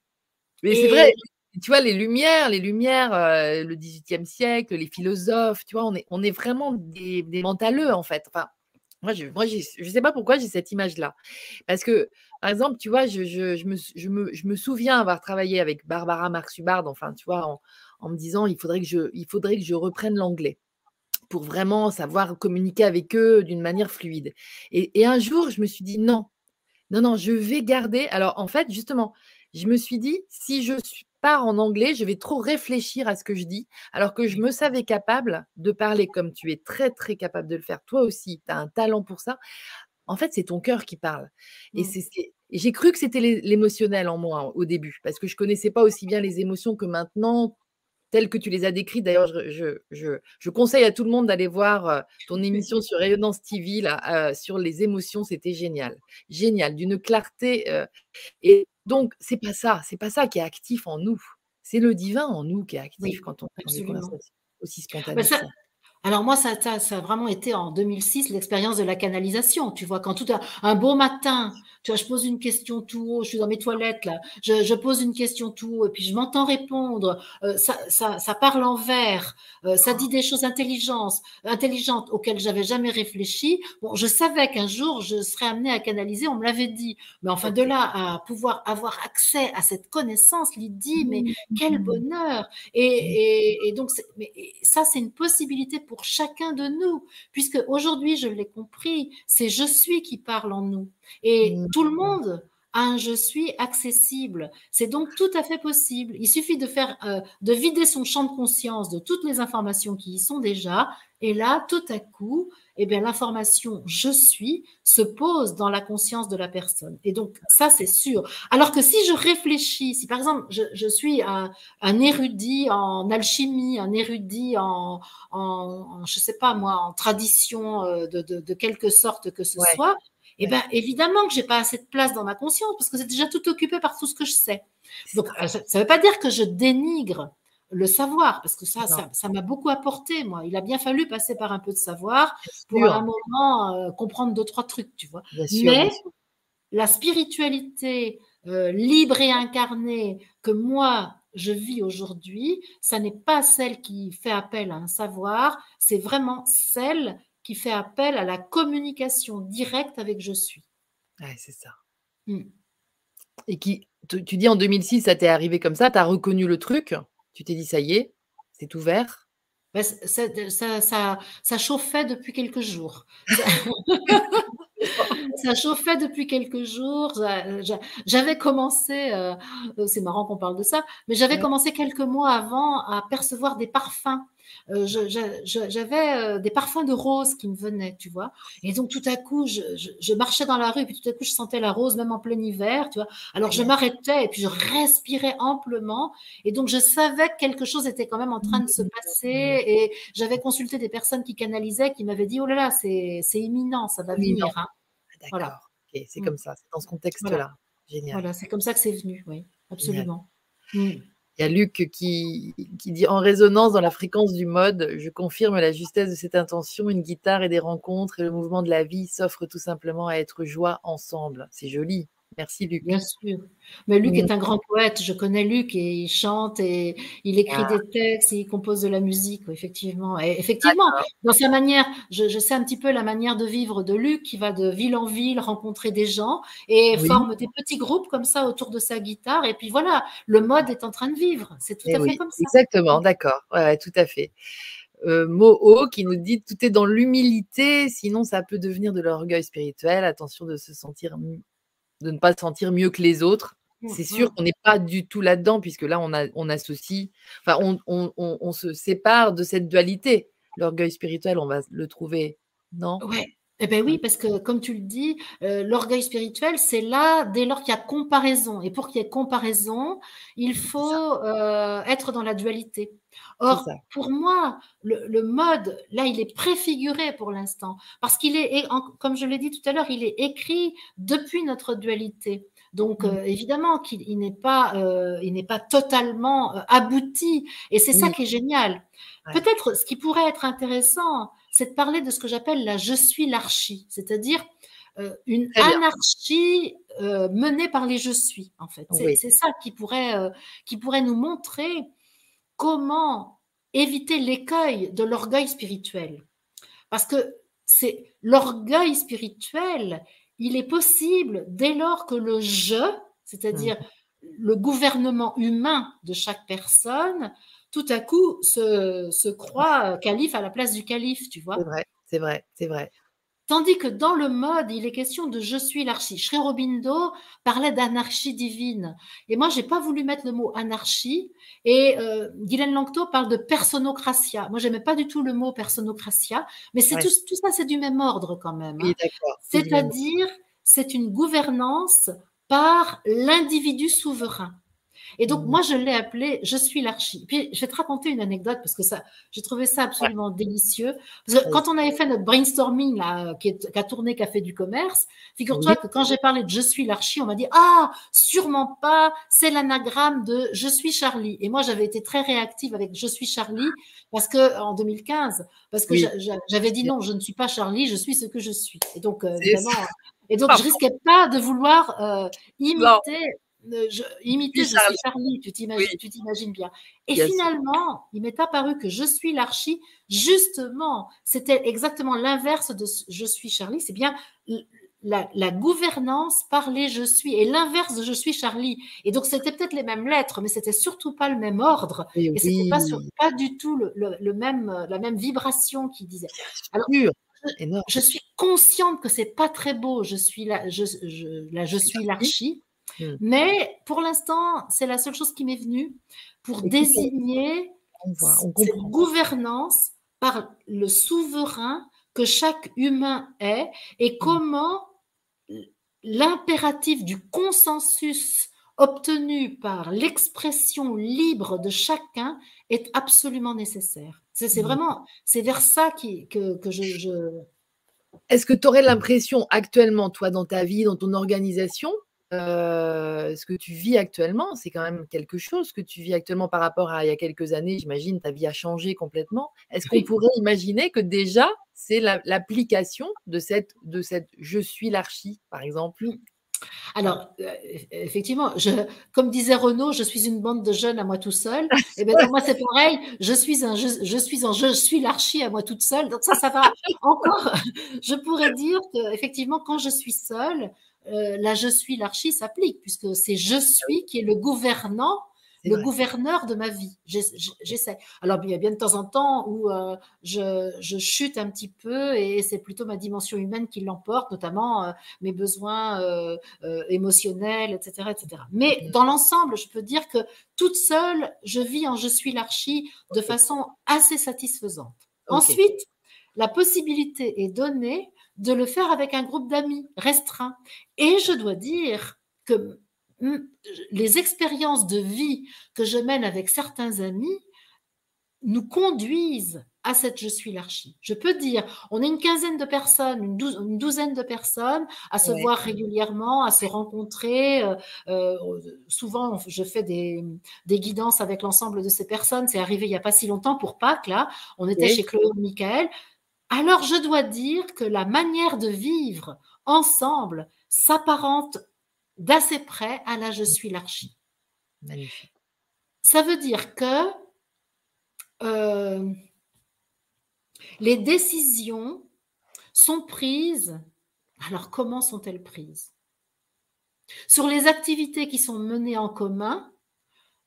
Mais c'est vrai, tu vois, les Lumières, les Lumières, euh, le XVIIIe siècle, les philosophes, tu vois, on est, on est vraiment des, des mentaleux, en fait. Enfin, moi, je ne sais pas pourquoi j'ai cette image-là. Parce que, par exemple, tu vois, je, je, je, me, je, me, je me souviens avoir travaillé avec Barbara Marx-Hubbard, enfin, tu vois, en, en, me disant, il faudrait que je, il faudrait que je reprenne l'anglais pour vraiment savoir communiquer avec eux d'une manière fluide. Et, et un jour, je me suis dit, non, non, non, je vais garder. Alors, en fait, justement, je me suis dit, si je suis en anglais, je vais trop réfléchir à ce que je dis, alors que je me savais capable de parler comme tu es très, très capable de le faire. Toi aussi, tu as un talent pour ça. En fait, c'est ton cœur qui parle. Et mmh. c'est j'ai cru que c'était l'émotionnel en moi au début, parce que je connaissais pas aussi bien les émotions que maintenant, telles que tu les as décrites. D'ailleurs, je, je, je, conseille à tout le monde d'aller voir euh, ton émission sur Rayonnance TV là, euh, sur les émotions. C'était génial. Génial, d'une clarté. Euh, et donc, c'est pas ça, c'est pas ça qui est actif en nous. C'est le divin en nous qui est actif quand on fait des conversations aussi spontanées. Alors moi, ça, ça, a vraiment été en 2006 l'expérience de la canalisation. Tu vois, quand tout un beau matin, tu vois, je pose une question tout haut, je suis dans mes toilettes là, je, je pose une question tout haut et puis je m'entends répondre. Euh, ça, ça, ça, parle en vers, euh, ça dit des choses intelligentes, intelligentes auxquelles j'avais jamais réfléchi. Bon, je savais qu'un jour je serais amenée à canaliser, on me l'avait dit. Mais enfin, de là à pouvoir avoir accès à cette connaissance, Lydie, mais quel bonheur Et, et, et donc, mais ça, c'est une possibilité pour chacun de nous, puisque aujourd'hui, je l'ai compris, c'est je suis qui parle en nous. Et mmh. tout le monde a un je suis accessible. C'est donc tout à fait possible. Il suffit de faire, euh, de vider son champ de conscience de toutes les informations qui y sont déjà. Et là, tout à coup, eh bien, l'information je suis se pose dans la conscience de la personne. Et donc, ça, c'est sûr. Alors que si je réfléchis, si par exemple, je, suis un, érudit en alchimie, un érudit en, en, je sais pas moi, en tradition euh, de, de, quelque sorte que ce soit, eh bien, évidemment que j'ai pas assez de place dans ma conscience parce que c'est déjà tout occupé par tout ce que je sais. Donc, ça ne veut pas dire que je dénigre le savoir, parce que ça, ça, m'a beaucoup apporté, moi. Il a bien fallu passer par un peu de savoir pour à un moment euh, comprendre deux, trois trucs, tu vois. Mais la spiritualité euh, libre et incarnée que moi, je vis aujourd'hui, ça n'est pas celle qui fait appel à un savoir, c'est vraiment celle qui fait appel à la communication directe avec je suis. Ouais, c'est ça. Mmh. Et qui, tu, dis en 2006, ça t'est arrivé comme ça, tu as reconnu le truc, tu t'es dit ça y est, c'est ouvert. ça, ça, ça, chauffait depuis quelques jours. ça chauffait depuis quelques jours. J'avais commencé, euh, c'est marrant qu'on parle de ça, mais j'avais commencé quelques mois avant à percevoir des parfums j'avais euh, des parfums de rose qui me venaient, tu vois. Et donc tout à coup, je, marchais dans la rue, et puis tout à coup, je sentais la rose, même en plein hiver, tu vois. Alors je m'arrêtais et puis je respirais amplement. Et donc je savais que quelque chose était quand même en train de se passer. Et j'avais consulté des personnes qui canalisaient, qui m'avaient dit, oh là là, c'est imminent, ça va venir. Hein. Ah, voilà. c'est mm. comme ça, c'est dans ce contexte-là. Génial. Voilà, c'est comme ça que c'est venu, oui, absolument. Il y a Luc qui, qui, dit en résonance dans la fréquence du mode, je confirme la justesse de cette intention, une guitare et des rencontres et le mouvement de la vie s'offrent tout simplement à être joie ensemble. C'est joli. Merci Luc. Bien sûr. Mais Luc est un grand poète. Je connais Luc et il chante et il écrit ah. des textes et il compose de la musique, effectivement. Et effectivement, dans sa manière, je, sais un petit peu la manière de vivre de Luc qui va de ville en ville rencontrer des gens et forme des petits groupes comme ça autour de sa guitare. Et puis voilà, le mode est en train de vivre. C'est tout eh à fait comme ça. Exactement, d'accord. Ouais, tout à fait. Euh, Moho qui nous dit tout est dans l'humilité, sinon ça peut devenir de l'orgueil spirituel. Attention de se sentir de ne pas se sentir mieux que les autres. Mmh, c'est sûr mmh. qu'on n'est pas du tout là-dedans, puisque là, on, a, on associe, enfin, on, se sépare de cette dualité. L'orgueil spirituel, on va le trouver, non? Ouais. Eh ben oui, parce que comme tu le dis, euh, l'orgueil spirituel, c'est là dès lors qu'il y a comparaison. Et pour qu'il y ait comparaison, il faut euh, être dans la dualité. Or, pour moi, le, mode, là, il est préfiguré pour l'instant, parce qu'il est, comme je l'ai dit tout à l'heure, il est écrit depuis notre dualité. Donc, mmh. euh, évidemment qu'il n'est pas, euh, il n'est pas totalement euh, abouti, et c'est ça qui est génial. Peut-être ce qui pourrait être intéressant, c'est de parler de ce que j'appelle la je suis l'archi, c'est-à-dire une anarchie menée par les je suis, en fait. C'est ça qui pourrait, qui pourrait nous montrer comment éviter l'écueil de l'orgueil spirituel. Parce que c'est l'orgueil spirituel, il est possible dès lors que le je, c'est-à-dire mmh. le gouvernement humain de chaque personne, tout à coup se, se croit calife à la place du calife, tu vois. C'est vrai, c'est vrai, c'est vrai. Tandis que dans le mode, il est question de je suis l'archi. Sri Aurobindo parlait d'anarchie divine. Et moi, j'ai pas voulu mettre le mot anarchie. Et euh, Guylaine Lanctot parle de personocratia. Moi, j'aimais pas du tout le mot personocratia, mais c'est tout, tout, ça, c'est du même ordre quand même. Hein. C'est-à-dire, c'est une gouvernance par l'individu souverain. Et donc, mmh. moi, je l'ai appelé Je suis l'archi. Puis, je vais te raconter une anecdote parce que ça, j'ai trouvé ça absolument délicieux. Parce que quand on avait fait notre brainstorming, là, qui, a tourné Café du Commerce, figure-toi que quand j'ai parlé de Je suis l'archi, on m'a dit Ah, sûrement pas, c'est l'anagramme de Je suis Charlie. Et moi, j'avais été très réactive avec Je suis Charlie parce que, en 2015, parce que j'avais dit non, je ne suis pas Charlie, je suis ce que je suis. Et donc, euh, évidemment. Et donc, je risquais pas de vouloir euh, imiter je, imiter Je suis Charlie, tu t'imagines, bien. Et finalement, il m'est apparu que Je suis l'archi, justement, c'était exactement l'inverse de Je suis Charlie, c'est bien la, gouvernance par les Je suis et l'inverse de Je suis Charlie. Et donc, c'était peut-être les mêmes lettres, mais c'était surtout pas le même ordre. Et, c'était pas, pas du tout le, même, la même vibration qui disait. Alors, je, suis consciente que c'est pas très beau. Je suis là, je, je suis l'archi. Mm. Mais pour l'instant, c'est la seule chose qui m'est venue pour désigner cette gouvernance par le souverain que chaque humain est et mm. comment l'impératif du consensus obtenu par l'expression libre de chacun est absolument nécessaire. C'est mm. vraiment, c'est vers ça que, que je... Est-ce que tu aurais l'impression actuellement, toi, dans ta vie, dans ton organisation, euh, ce que tu vis actuellement, c'est quand même quelque chose que tu vis actuellement par rapport à il y a quelques années. J'imagine ta vie a changé complètement. Est-ce qu'on pourrait imaginer que déjà c'est l'application de cette de cette je suis l'archi, par exemple? Mmh. Alors, euh, effectivement, je, comme disait Renaud, je suis une bande de jeunes à moi tout seul. Et bien, moi, c'est pareil. Je suis un, je, je suis un, je suis l'archi à moi toute seule. Donc ça, ça va encore. Je pourrais dire que effectivement, quand je suis seule, euh, la je suis l'archi s'applique, puisque c'est je suis qui est le gouvernant le gouverneur de ma vie. J'essaie. Alors, il y a bien de temps en temps où euh, je, chute un petit peu et c'est plutôt ma dimension humaine qui l'emporte, notamment euh, mes besoins euh, émotionnels, etc., etc. Mais mm. dans l'ensemble, je peux dire que toute seule, je vis en je suis l'archi de façon assez satisfaisante. Ensuite, la possibilité est donnée de le faire avec un groupe d'amis restreint. Et je dois dire que les expériences de vie que je mène avec certains amis nous conduisent à cette je suis l'archi. Je peux dire, on est une quinzaine de personnes, une, douzaine de personnes à se voir régulièrement, à se rencontrer. Euh, euh, souvent, je fais des, guidances avec l'ensemble de ces personnes. C'est arrivé il n'y a pas si longtemps pour Pâques, là. On était chez Chloé et Michael. Alors, je dois dire que la manière de vivre ensemble s'apparente d'assez près à la je suis l'archi. Magnifique. Ça veut dire que euh, les décisions sont prises. Alors comment sont-elles prises? Sur les activités qui sont menées en commun,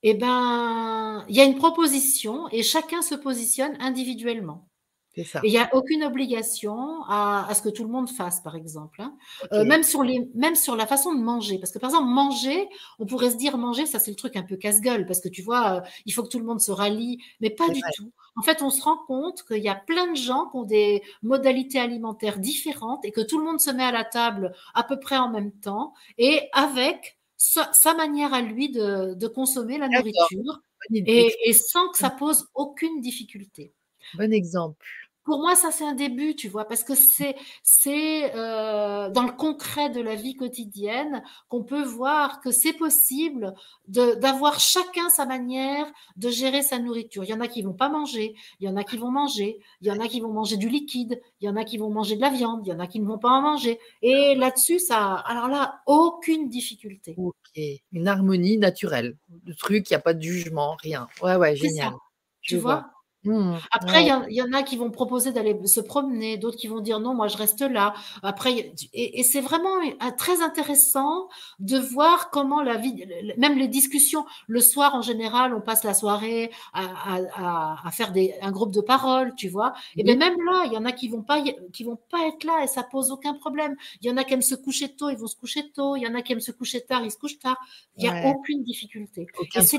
eh ben, il y a une proposition et chacun se positionne individuellement il n'y a aucune obligation à, ce que tout le monde fasse, par exemple. Hein. Euh, même, sur les, même sur la façon de manger. Parce que, par exemple, manger, on pourrait se dire manger, ça c'est le truc un peu casse-gueule. Parce que tu vois, euh, il faut que tout le monde se rallie. Mais pas du tout. En fait, on se rend compte qu'il y a plein de gens qui ont des modalités alimentaires différentes et que tout le monde se met à la table à peu près en même temps et avec sa, manière à lui de, consommer la nourriture et, et sans que ça pose aucune difficulté. Bon exemple pour moi, ça c'est un début, tu vois, parce que c'est c'est euh, dans le concret de la vie quotidienne qu'on peut voir que c'est possible d'avoir chacun sa manière de gérer sa nourriture. Il y en a qui vont pas manger, il y en a qui vont manger, il y en a qui vont manger du liquide, il y en a qui vont manger de la viande, il y en a qui ne vont pas en manger. Et là-dessus, ça, alors là, aucune difficulté. Ok, une harmonie naturelle, le truc, il n'y a pas de jugement, rien. Ouais, ouais, génial. tu vois? Mmh, Après, il y, en a qui vont proposer d'aller se promener, d'autres qui vont dire non, moi je reste là. Après, et, c'est vraiment très intéressant de voir comment la vie, même les discussions, le soir en général, on passe la soirée à, faire des, un groupe de paroles, tu vois. Et bien même là, il y en a qui vont pas, qui vont pas être là et ça pose aucun problème. Il y en a qui aiment se coucher tôt, ils vont se coucher tôt. Il y en a qui aiment se coucher tard, ils se couchent tard. Il n'y a aucune difficulté. c'est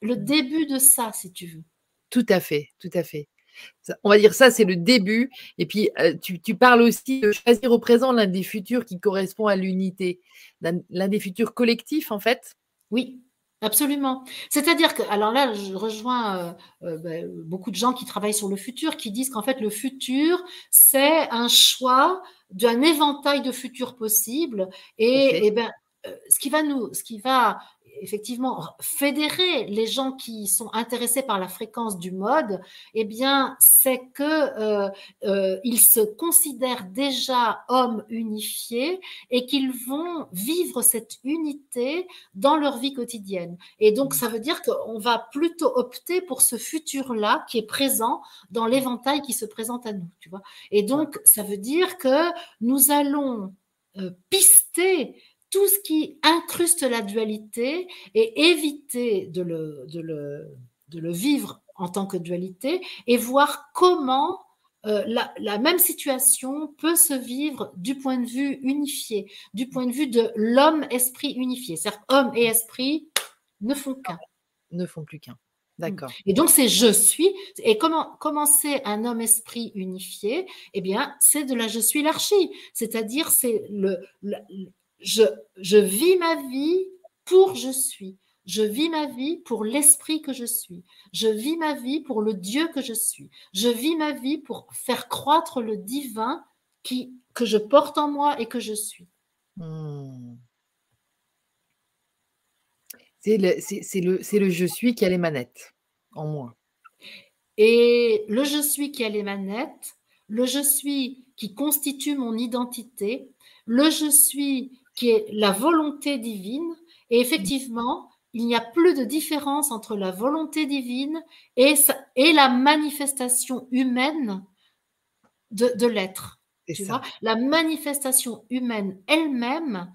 le début de ça, si tu veux. Tout à fait, tout à fait. On va dire ça, c'est le début. Et puis, tu, parles aussi de choisir au présent l'un des futurs qui correspond à l'unité, l'un des futurs collectifs, en fait? Oui, absolument. C'est-à-dire que, alors là, je rejoins euh, euh, ben, beaucoup de gens qui travaillent sur le futur, qui disent qu'en fait, le futur, c'est un choix d'un éventail de futurs possibles. Et, et ben, ce qui va nous, ce qui va effectivement fédérer les gens qui sont intéressés par la fréquence du mode, eh bien, c'est que euh, euh, ils se considèrent déjà hommes unifiés et qu'ils vont vivre cette unité dans leur vie quotidienne. Et donc, ça veut dire qu'on va plutôt opter pour ce futur-là qui est présent dans l'éventail qui se présente à nous, tu vois. Et donc, ça veut dire que nous allons euh, pister tout ce qui incruste la dualité et éviter de le, de le, vivre en tant que dualité et voir comment euh, la, même situation peut se vivre du point de vue unifié, du point de vue de l'homme-esprit unifié. C'est-à-dire homme et esprit ne font qu'un. Ne font plus qu'un. D'accord. Et donc, c'est je suis. Et comment, comment c'est un homme-esprit unifié? Eh bien, c'est de la je suis l'archi. C'est-à-dire, c'est le, je, vis ma vie pour je suis. Je vis ma vie pour l'esprit que je suis. Je vis ma vie pour le Dieu que je suis. Je vis ma vie pour faire croître le divin qui, que je porte en moi et que je suis. Hmm. C'est le, le, le, je suis qui a les manettes en moi. Et le je suis qui a les manettes, le je suis qui constitue mon identité, le je suis qui est la volonté divine. Et effectivement, il n'y a plus de différence entre la volonté divine et, et la manifestation humaine de, l'être. Tu vois la manifestation humaine elle-même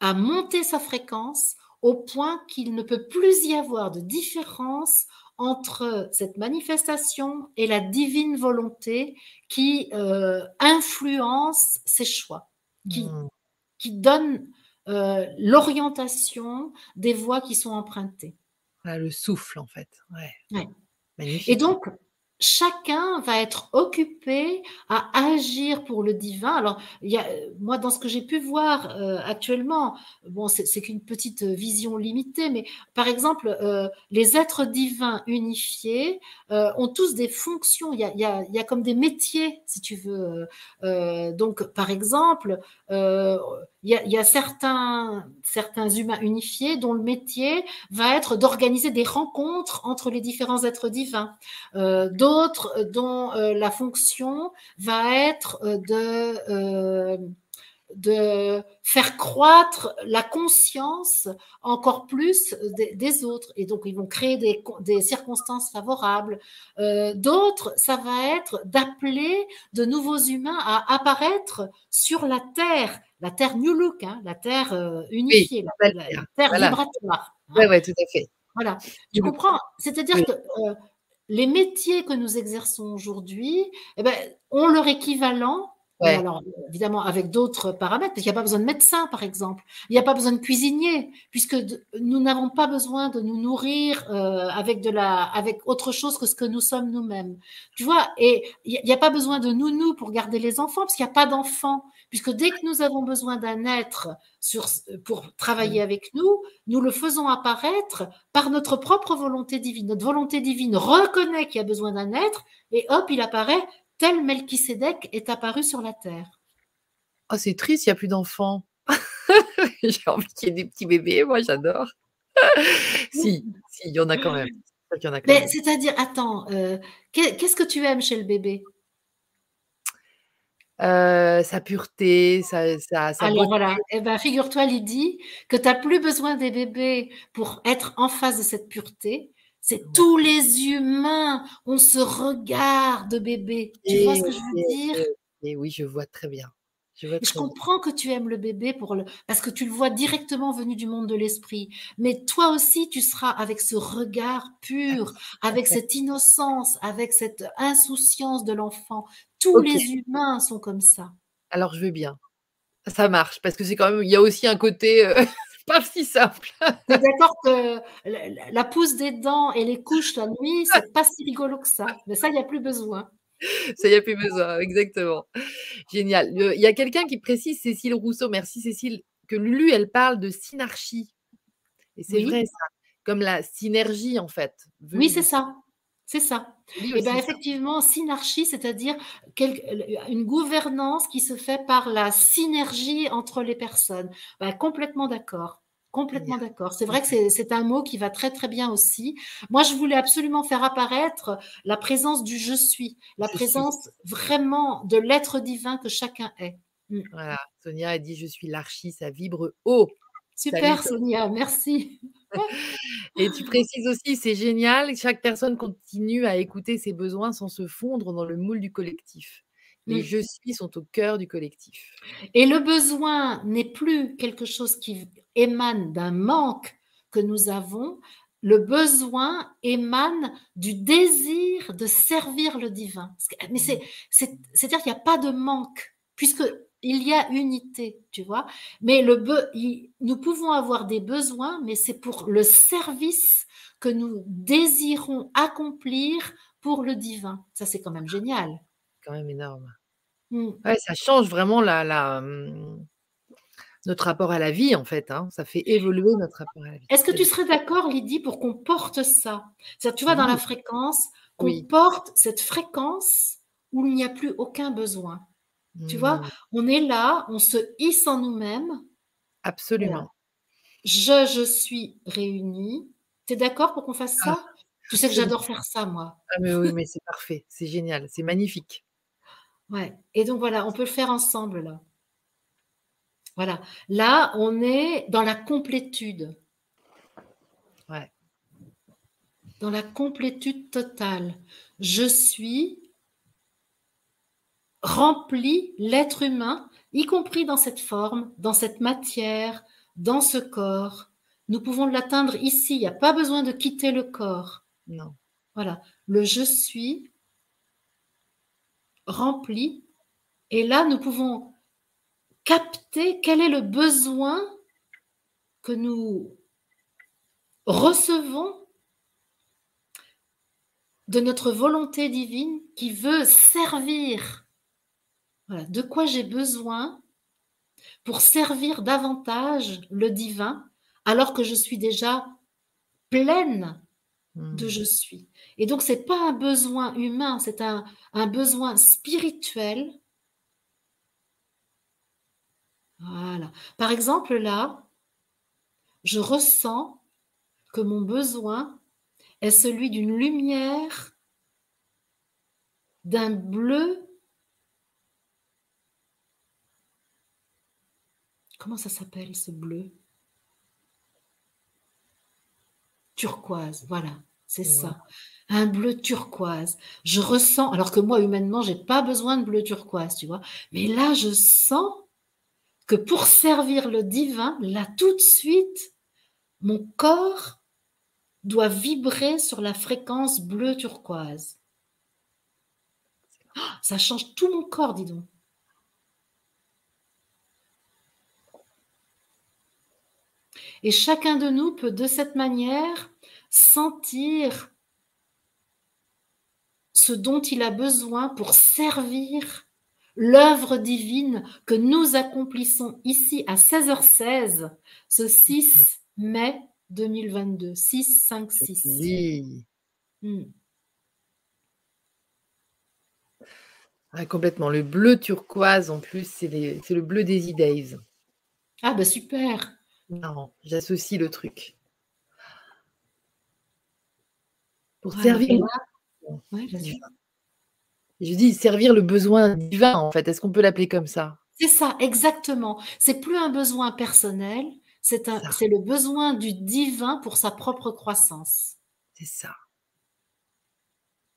a monté sa fréquence au point qu'il ne peut plus y avoir de différence entre cette manifestation et la divine volonté qui euh, influence ses choix, qui, hmm. Qui donne euh, l'orientation des voies qui sont empruntées. le souffle, en fait. Ouais. Et donc, chacun va être occupé à agir pour le divin. Alors, moi, dans ce que j'ai pu voir euh, actuellement, bon, c'est qu'une petite vision limitée, mais par exemple, euh, les êtres divins unifiés euh, ont tous des fonctions. Il y, a, comme des métiers, si tu veux. donc, par exemple, il y, a, certains, humains unifiés dont le métier va être d'organiser des rencontres entre les différents êtres divins. Euh, euh, dont euh, la fonction va être euh, de, de faire croître la conscience encore plus des, des, autres. Et donc, ils vont créer des, des circonstances favorables. D'autres, ça va être d'appeler de nouveaux humains à apparaître sur la Terre la Terre New Look, hein, la Terre euh, unifiée, la, Terre vibratoire. Hein. Oui, ouais, tout à fait. Voilà, tu comprends C'est-à-dire que euh, les métiers que nous exerçons aujourd'hui eh ben, ont leur équivalent alors, évidemment, avec d'autres paramètres, parce qu'il n'y a pas besoin de médecin, par exemple. Il n'y a pas besoin de cuisinier, puisque nous n'avons pas besoin de nous nourrir euh, avec, de la, avec autre chose que ce que nous sommes nous-mêmes. Tu vois, et il n'y a, pas besoin de nounou pour garder les enfants, parce qu'il n'y a pas d'enfants. Puisque dès que nous avons besoin d'un être sur, pour travailler avec nous, nous le faisons apparaître par notre propre volonté divine. Notre volonté divine reconnaît qu'il y a besoin d'un être, et hop, il apparaît tel Melchisédek est apparu sur la terre. Oh, c'est triste, il n'y a plus d'enfants. J'ai envie qu'il y ait des petits bébés, moi j'adore. si, si, il y en a quand même. Mais c'est-à-dire, attends, euh, qu'est-ce que tu aimes chez le bébé? Euh, sa pureté, sa, sa, Alors voilà, eh ben, figure-toi Lydie que tu n'as plus besoin des bébés pour être en face de cette pureté, c'est tous les humains ont ce regard de bébé. Tu vois ce que je veux dire? Et Oui, je vois très bien. Je, comprends que tu aimes le bébé pour le, parce que tu le vois directement venu du monde de l'esprit. Mais toi aussi, tu seras avec ce regard pur, avec cette innocence, avec cette insouciance de l'enfant. Tous les humains sont comme ça. Alors, je veux bien. Ça marche, parce que c'est quand même, il y a aussi un côté. Euh, pas si simple. d'accord que la, pousse des dents et les couches la nuit, c'est pas si rigolo que ça. Mais ça, il n'y a plus besoin. Ça, il n'y a plus besoin, exactement. Génial. Il y a quelqu'un qui précise, Cécile Rousseau, merci Cécile, que Lulu, elle parle de synarchie. Et c'est vrai, ça. Comme la synergie, en fait. Oui, c'est ça. C'est ça. et eh bien effectivement, synarchie, c'est-à-dire une gouvernance qui se fait par la synergie entre les personnes. Ben, complètement d'accord. Complètement d'accord. C'est vrai que c'est un mot qui va très très bien aussi. Moi, je voulais absolument faire apparaître la présence du je suis, la présence vraiment de l'être divin que chacun est. Mm. Voilà, Sonia a dit je suis l'archi, ça vibre haut. Super Sonia, merci. Et tu précises aussi, c'est génial, chaque personne continue à écouter ses besoins sans se fondre dans le moule du collectif. Les je suis sont au cœur du collectif. Et le besoin n'est plus quelque chose qui émane d'un manque que nous avons. Le besoin émane du désir de servir le divin. Mais mmh. c'est-à-dire qu'il n'y a pas de manque, puisque il y a unité, tu vois. Mais le nous pouvons avoir des besoins, mais c'est pour le service que nous désirons accomplir pour le divin. Ça, c'est quand même génial. Quand même énorme. Ouais, ça change vraiment la, mmh, notre rapport à la vie, en fait. Hein. Ça fait évoluer notre rapport à la vie. Est-ce que tu serais d'accord, Lydie, pour qu'on porte ça? Tu vois, dans la fréquence, qu'on porte cette fréquence où il n'y a plus aucun besoin. Tu vois, mmh. on est là, on se hisse en nous-mêmes. Absolument. Je, je suis réunie. Tu es d'accord pour qu'on fasse ça? Ah, Tu sais que j'adore faire ça, moi. Ah, mais oui, mais c'est parfait. C'est génial. C'est magnifique. Ouais. Et donc voilà, on peut le faire ensemble là. Voilà. Là, on est dans la complétude. Ouais. Dans la complétude totale. Je suis remplit l'être humain, y compris dans cette forme, dans cette matière, dans ce corps. nous pouvons l'atteindre ici. Il n'y a pas besoin de quitter le corps. Non. Voilà. Le je suis rempli. Et là, nous pouvons capter quel est le besoin que nous recevons de notre volonté divine qui veut servir. Voilà. De quoi j'ai besoin pour servir davantage le divin alors que je suis déjà pleine de hmm. je suis. Et donc, ce n'est pas un besoin humain, c'est un, un, besoin spirituel. Voilà. Par exemple, là, je ressens que mon besoin est celui d'une lumière, d'un bleu. Comment ça s'appelle ce bleu? Turquoise, voilà, c'est ça. Un bleu turquoise. Je ressens, alors que moi, humainement, j'ai pas besoin de bleu turquoise, tu vois. Mais là, je sens que pour servir le divin, là, tout de suite, mon corps doit vibrer sur la fréquence bleu turquoise. Ah, ça change tout mon corps, dis donc. Et chacun de nous peut de cette manière sentir ce dont il a besoin pour servir l'œuvre divine que nous accomplissons ici à 16h16, ce 6 mai 2022. 6, 5, 6. complètement. Le bleu turquoise, en plus, c'est le bleu des e Ah, bah super. J'associe le truc. Pour servir. je dis servir le besoin divin, en fait. Est-ce qu'on peut l'appeler comme ça? C'est ça, exactement. C'est plus un besoin personnel, c'est le besoin du divin pour sa propre croissance. C'est ça.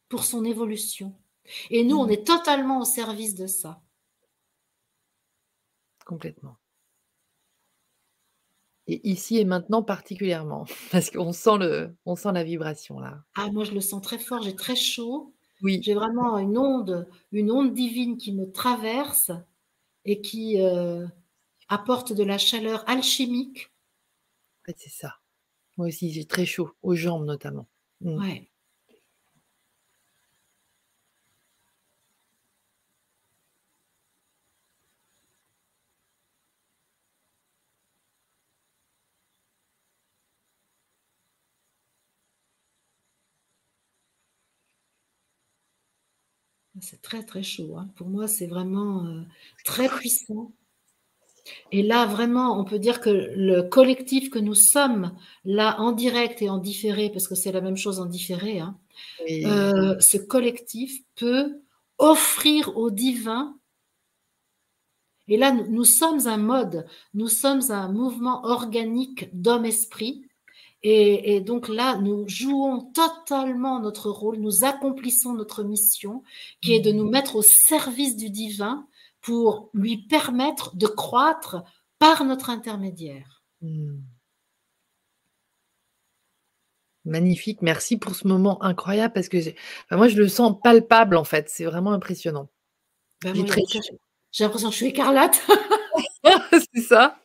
Pour son évolution. Et nous, on mmh. est totalement au service de ça. Complètement. Et ici et maintenant particulièrement, parce qu'on sent, le, on sent la vibration là. Ah, moi je le sens très fort, j'ai très chaud. Oui. J'ai vraiment une onde, une onde divine qui me traverse et qui euh, apporte de la chaleur alchimique. En fait, c'est ça. Moi aussi, j'ai très chaud, aux jambes notamment. Mmh. Ouais. C'est très très chaud. Hein. Pour moi, c'est vraiment euh, très puissant. Et là, vraiment, on peut dire que le collectif que nous sommes, là, en direct et en différé, parce que c'est la même chose en différé, hein, euh, ce collectif peut offrir au divin. Et là, nous sommes un mode, nous sommes un mouvement organique d'homme-esprit et, donc là, nous jouons totalement notre rôle, nous accomplissons notre mission, qui est de nous mettre au service du divin pour lui permettre de croître par notre intermédiaire. Hmm. Magnifique, merci pour ce moment incroyable parce que moi je le sens palpable en fait, c'est vraiment impressionnant. Ben j'ai l'impression que je suis écarlate. c'est ça.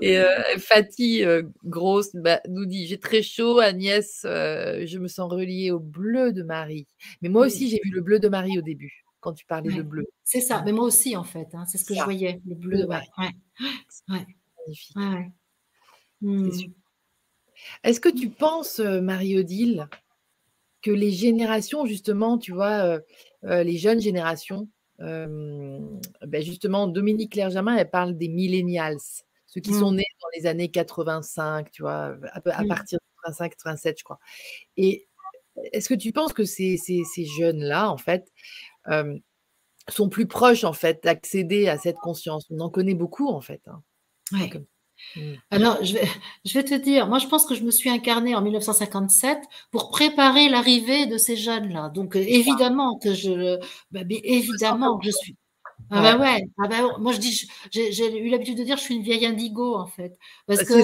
Et euh, Fatih, euh, grosse, bah, nous dit J'ai très chaud, Agnès, euh, je me sens reliée au bleu de Marie. Mais moi aussi, j'ai vu le bleu de Marie au début, quand tu parlais de bleu. C'est ça, mais moi aussi, en fait. Hein, c'est ce que je voyais, le bleu de Marie. Ouais. Magnifique. Mmh. Est-ce que tu penses, Marie-Odile, que les générations, justement, tu vois, les jeunes générations, ben justement, Dominique Lerjamin, elle parle des millennials, ceux qui sont mmh. nés dans les années 85, tu vois, à, mmh. partir de 85, 87, je crois. Et est-ce que tu penses que ces, ces, ces jeunes-là, en fait, sont plus proches, en fait, d'accéder à cette conscience? On en connaît beaucoup, en fait. Hein. Mmh. Alors, je vais, je vais te dire, moi, je pense que je me suis incarnée en 1957 pour préparer l'arrivée de ces jeunes-là. Donc, euh, évidemment que je, bah, évidemment que je suis. Ah bah ouais, ah bah, moi je dis, j'ai eu l'habitude de dire, je suis une vieille indigo en fait, parce que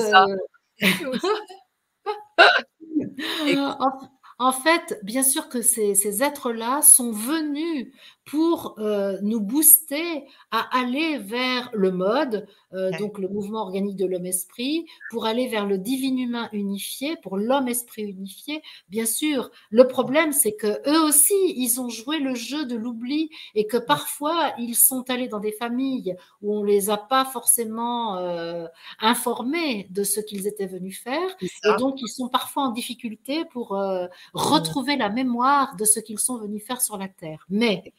en, fait, bien sûr que ces, ces êtres-là sont venus pour euh, nous booster à aller vers le mode, euh, donc le mouvement organique de l'homme-esprit, pour aller vers le divin-humain unifié, pour l'homme-esprit unifié. Bien sûr, le problème, c'est que eux aussi, ils ont joué le jeu de l'oubli et que parfois, ils sont allés dans des familles où on les a pas forcément euh, informés de ce qu'ils étaient venus faire. Et donc, ils sont parfois en difficulté pour retrouver la mémoire de ce qu'ils sont venus faire sur la Terre. Mais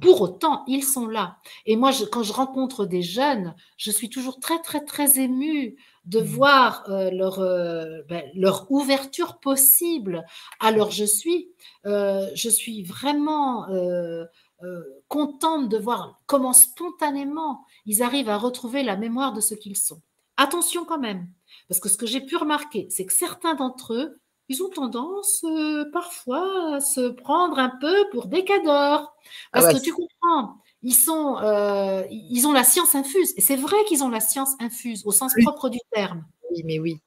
pour autant, ils sont là. Et moi, quand je rencontre des jeunes, je suis toujours très, très, très émue de mmh. voir euh, leur, euh, ben, leur ouverture possible à leur je suis. Euh, je suis vraiment contente de voir comment spontanément ils arrivent à retrouver la mémoire de ce qu'ils sont. Attention quand même, parce que ce que j'ai pu remarquer, c'est que certains d'entre eux ils ont tendance euh, parfois à se prendre un peu pour des cadors. Ah Parce que tu comprends, ils, sont, euh, ils ont la science infuse. Et c'est vrai qu'ils ont la science infuse au sens propre du terme. Oui, mais oui.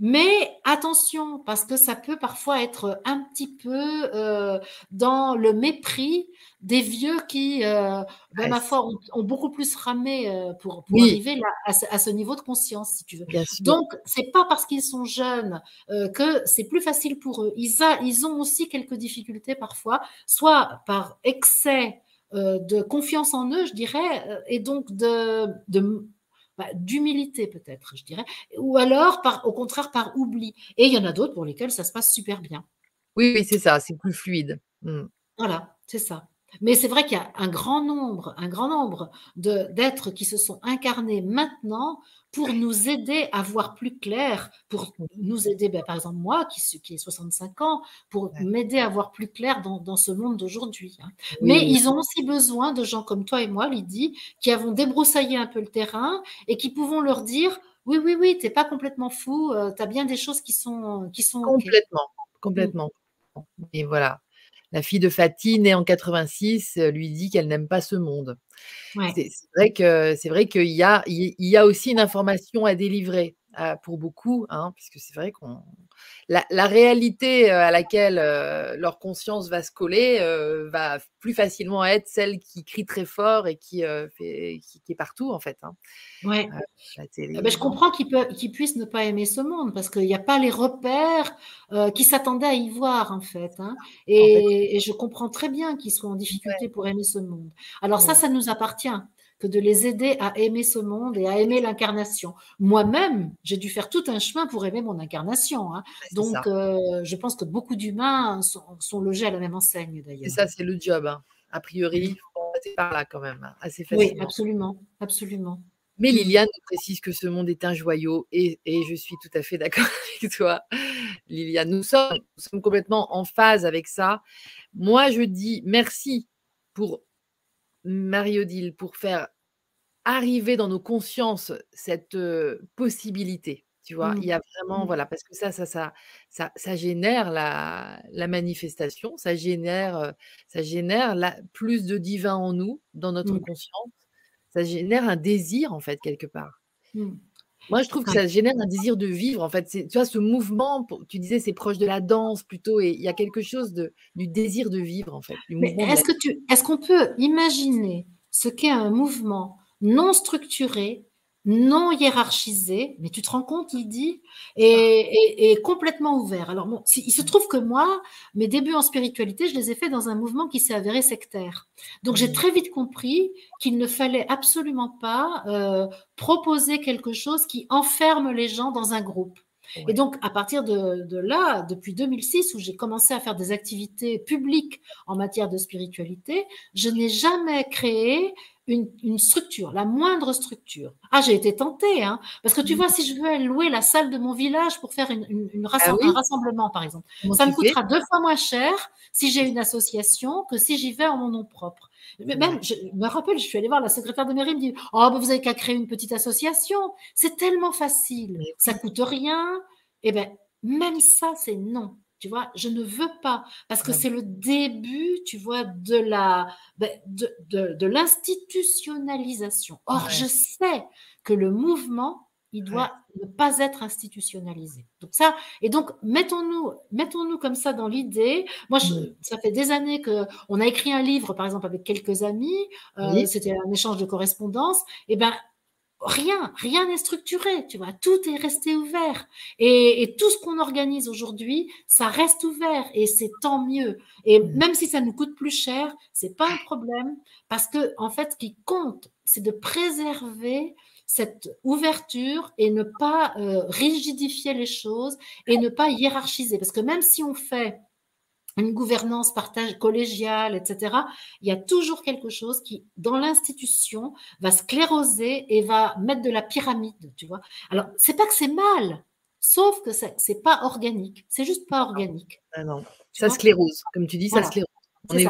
Mais attention, parce que ça peut parfois être un petit peu euh, dans le mépris des vieux qui, euh, ben, ma foi, ont, beaucoup plus ramé euh, pour, arriver à, ce niveau de conscience, si tu veux. Donc, c'est pas parce qu'ils sont jeunes que c'est plus facile pour eux. Ils, ils ont aussi quelques difficultés parfois, soit par excès de confiance en eux, je dirais, et donc de, de bah, d'humilité peut-être, je dirais, ou alors par, au contraire par oubli. Et il y en a d'autres pour lesquels ça se passe super bien. Oui, oui c'est ça, c'est plus fluide. Mmh. Voilà, c'est ça. Mais c'est vrai qu'il y a un grand nombre, un grand nombre d'êtres qui se sont incarnés maintenant pour nous aider à voir plus clair, pour nous aider, ben, par exemple moi qui, qui ai 65 ans, pour m'aider à voir plus clair dans, ce monde d'aujourd'hui. Hein. Mais ils ont aussi besoin de gens comme toi et moi, Lydie, qui avons débroussaillé un peu le terrain et qui pouvons leur dire, oui, oui, oui, tu n'es pas complètement fou, euh, tu as bien des choses qui sont... Qui sont complètement, complètement. Et voilà, la fille de Fatih, née en 86, euh, lui dit qu'elle n'aime pas ce monde. C'est vrai que c'est vrai qu'il y a, il y a aussi une information à délivrer euh, pour beaucoup, hein, puisque c'est vrai qu'on la, réalité euh, à laquelle euh, leur conscience va se coller euh, va plus facilement être celle qui crie très fort et qui, fait, qui, est partout en fait. Hein. Ouais. Ah ben, je comprends qu'ils puissent ne pas aimer ce monde parce qu'il n'y a pas les repères qui s'attendaient à y voir en fait. Hein. Et, je comprends très bien qu'ils soient en difficulté pour aimer ce monde. Alors ça, ça nous appartient que de les aider à aimer ce monde et à aimer l'incarnation. Moi-même, j'ai dû faire tout un chemin pour aimer mon incarnation. Hein. Donc, euh, je pense que beaucoup d'humains sont, logés à la même enseigne d'ailleurs. Et ça, c'est le job. Hein. A priori, passer par là quand même, hein, assez facilement. Oui, absolument, absolument. Mais Liliane précise que ce monde est un joyau et, je suis tout à fait d'accord avec toi, Liliane. Nous sommes, nous sommes complètement en phase avec ça. Moi, je dis merci pour Marie-Odile, pour faire arriver dans nos consciences cette possibilité. Tu vois, il y a vraiment, mmh. voilà, parce que ça, ça, ça, ça, ça génère la, la, manifestation, ça génère, ça génère la, plus de divin en nous, dans notre mmh. conscience, ça génère un désir, en fait, quelque part. Mmh. Moi, je trouve que ça génère un désir de vivre. En fait, tu vois, ce mouvement, tu disais, c'est proche de la danse plutôt, et il y a quelque chose de, du désir de vivre, en fait. Est-ce que tu, est-ce qu'on peut imaginer ce qu'est un mouvement non structuré, non hiérarchisé, mais tu te rends compte, il dit, et, complètement ouvert. Alors bon, il se trouve que moi, mes débuts en spiritualité, je les ai faits dans un mouvement qui s'est avéré sectaire. Donc j'ai très vite compris qu'il ne fallait absolument pas euh, proposer quelque chose qui enferme les gens dans un groupe. Et donc, à partir de, de là, depuis 2006, où j'ai commencé à faire des activités publiques en matière de spiritualité, je n'ai jamais créé une, structure, la moindre structure. Ah, j'ai été tentée, hein, parce que tu mmh. vois, si je veux louer la salle de mon village pour faire une, ah un rassemblement, par exemple, ça me coûtera deux fois moins cher si j'ai une association que si j'y vais en mon nom propre. Même, je me rappelle, je suis allée voir la secrétaire de mairie, elle me dit Oh, vous avez qu'à créer une petite association. C'est tellement facile, ça coûte rien. Eh bien, même ça, c'est non. Tu vois, je ne veux pas parce que c'est le début, tu vois, de la ben, de, l'institutionnalisation. Or, je sais que le mouvement, il doit ne pas être institutionnalisé. Donc ça, et donc mettons-nous, mettons-nous comme ça dans l'idée. Moi, ça fait des années que on a écrit un livre, par exemple, avec quelques amis. Euh, c'était un échange de correspondance. Et eh ben rien, rien n'est structuré, tu vois, tout est resté ouvert. Et, tout ce qu'on organise aujourd'hui, ça reste ouvert et c'est tant mieux. Et même si ça nous coûte plus cher, c'est pas un problème parce que, en fait, ce qui compte, c'est de préserver cette ouverture et ne pas euh, rigidifier les choses et ne pas hiérarchiser. Parce que même si on fait une gouvernance partage collégiale, etc., il y a toujours quelque chose qui, dans l'institution, va scléroser et va mettre de la pyramide, tu vois. Alors, c'est pas que c'est mal, sauf que c'est pas organique. C'est juste pas organique. Ah non, ça sclérose, comme tu dis, ça sclérose. On est,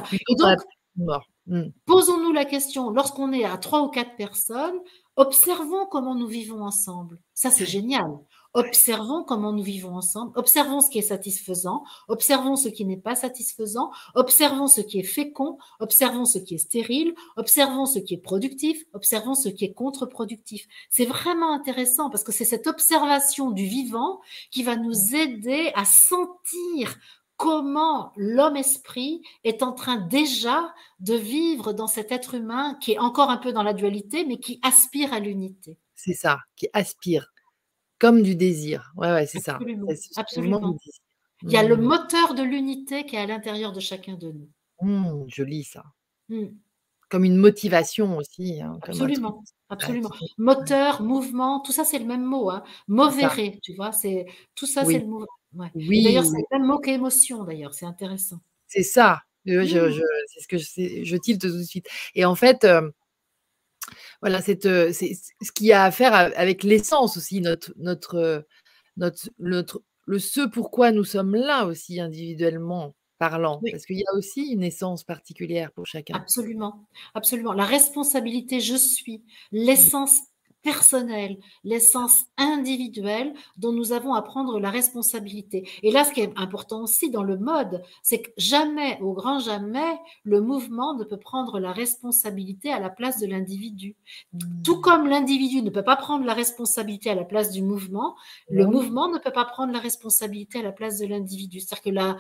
mort. Hmm. Posons-nous la question, lorsqu'on est à trois ou quatre personnes, observons comment nous vivons ensemble. Ça, c'est génial. Observons comment nous vivons ensemble, observons ce qui est satisfaisant, observons ce qui n'est pas satisfaisant, observons ce qui est fécond, observons ce qui est stérile, observons ce qui est productif, observons ce qui est contre-productif. C'est vraiment intéressant parce que c'est cette observation du vivant qui va nous aider à sentir comment l'homme-esprit est en train déjà de vivre dans cet être humain qui est encore un peu dans la dualité, mais qui aspire à l'unité. C'est ça, qui aspire comme du désir. Ouais, ouais, c'est ça. Absolument. Il y a le mmh. moteur de l'unité qui est à l'intérieur de chacun de nous. Mmh, je lis ça. Mmh. Comme une motivation aussi. Hein, absolument. Absolument. Moteur, mouvement, tout ça, c'est le même mot. Hein. Movere, tu vois, c'est tout ça, c'est le mot. Oui. D'ailleurs, c'est le même mot qu'émotion, d'ailleurs, c'est intéressant. C'est ça. Je, je, c'est ce que je, je tilte tout de suite. Et en fait, euh, voilà, c'est ce qui a à faire avec l'essence aussi, notre, notre, notre, notre, le ce pourquoi nous sommes là aussi individuellement parlant, parce qu'il y a aussi une essence particulière pour chacun. Absolument, absolument. La responsabilité, je suis, l'essence personnelle, l'essence individuelle dont nous avons à prendre la responsabilité. Et là, ce qui est important aussi dans le mode, c'est que jamais, au grand jamais, le mouvement ne peut prendre la responsabilité à la place de l'individu. Tout comme l'individu ne peut pas prendre la responsabilité à la place du mouvement, le mouvement ne peut pas prendre la responsabilité à la place de l'individu. C'est-à-dire que la,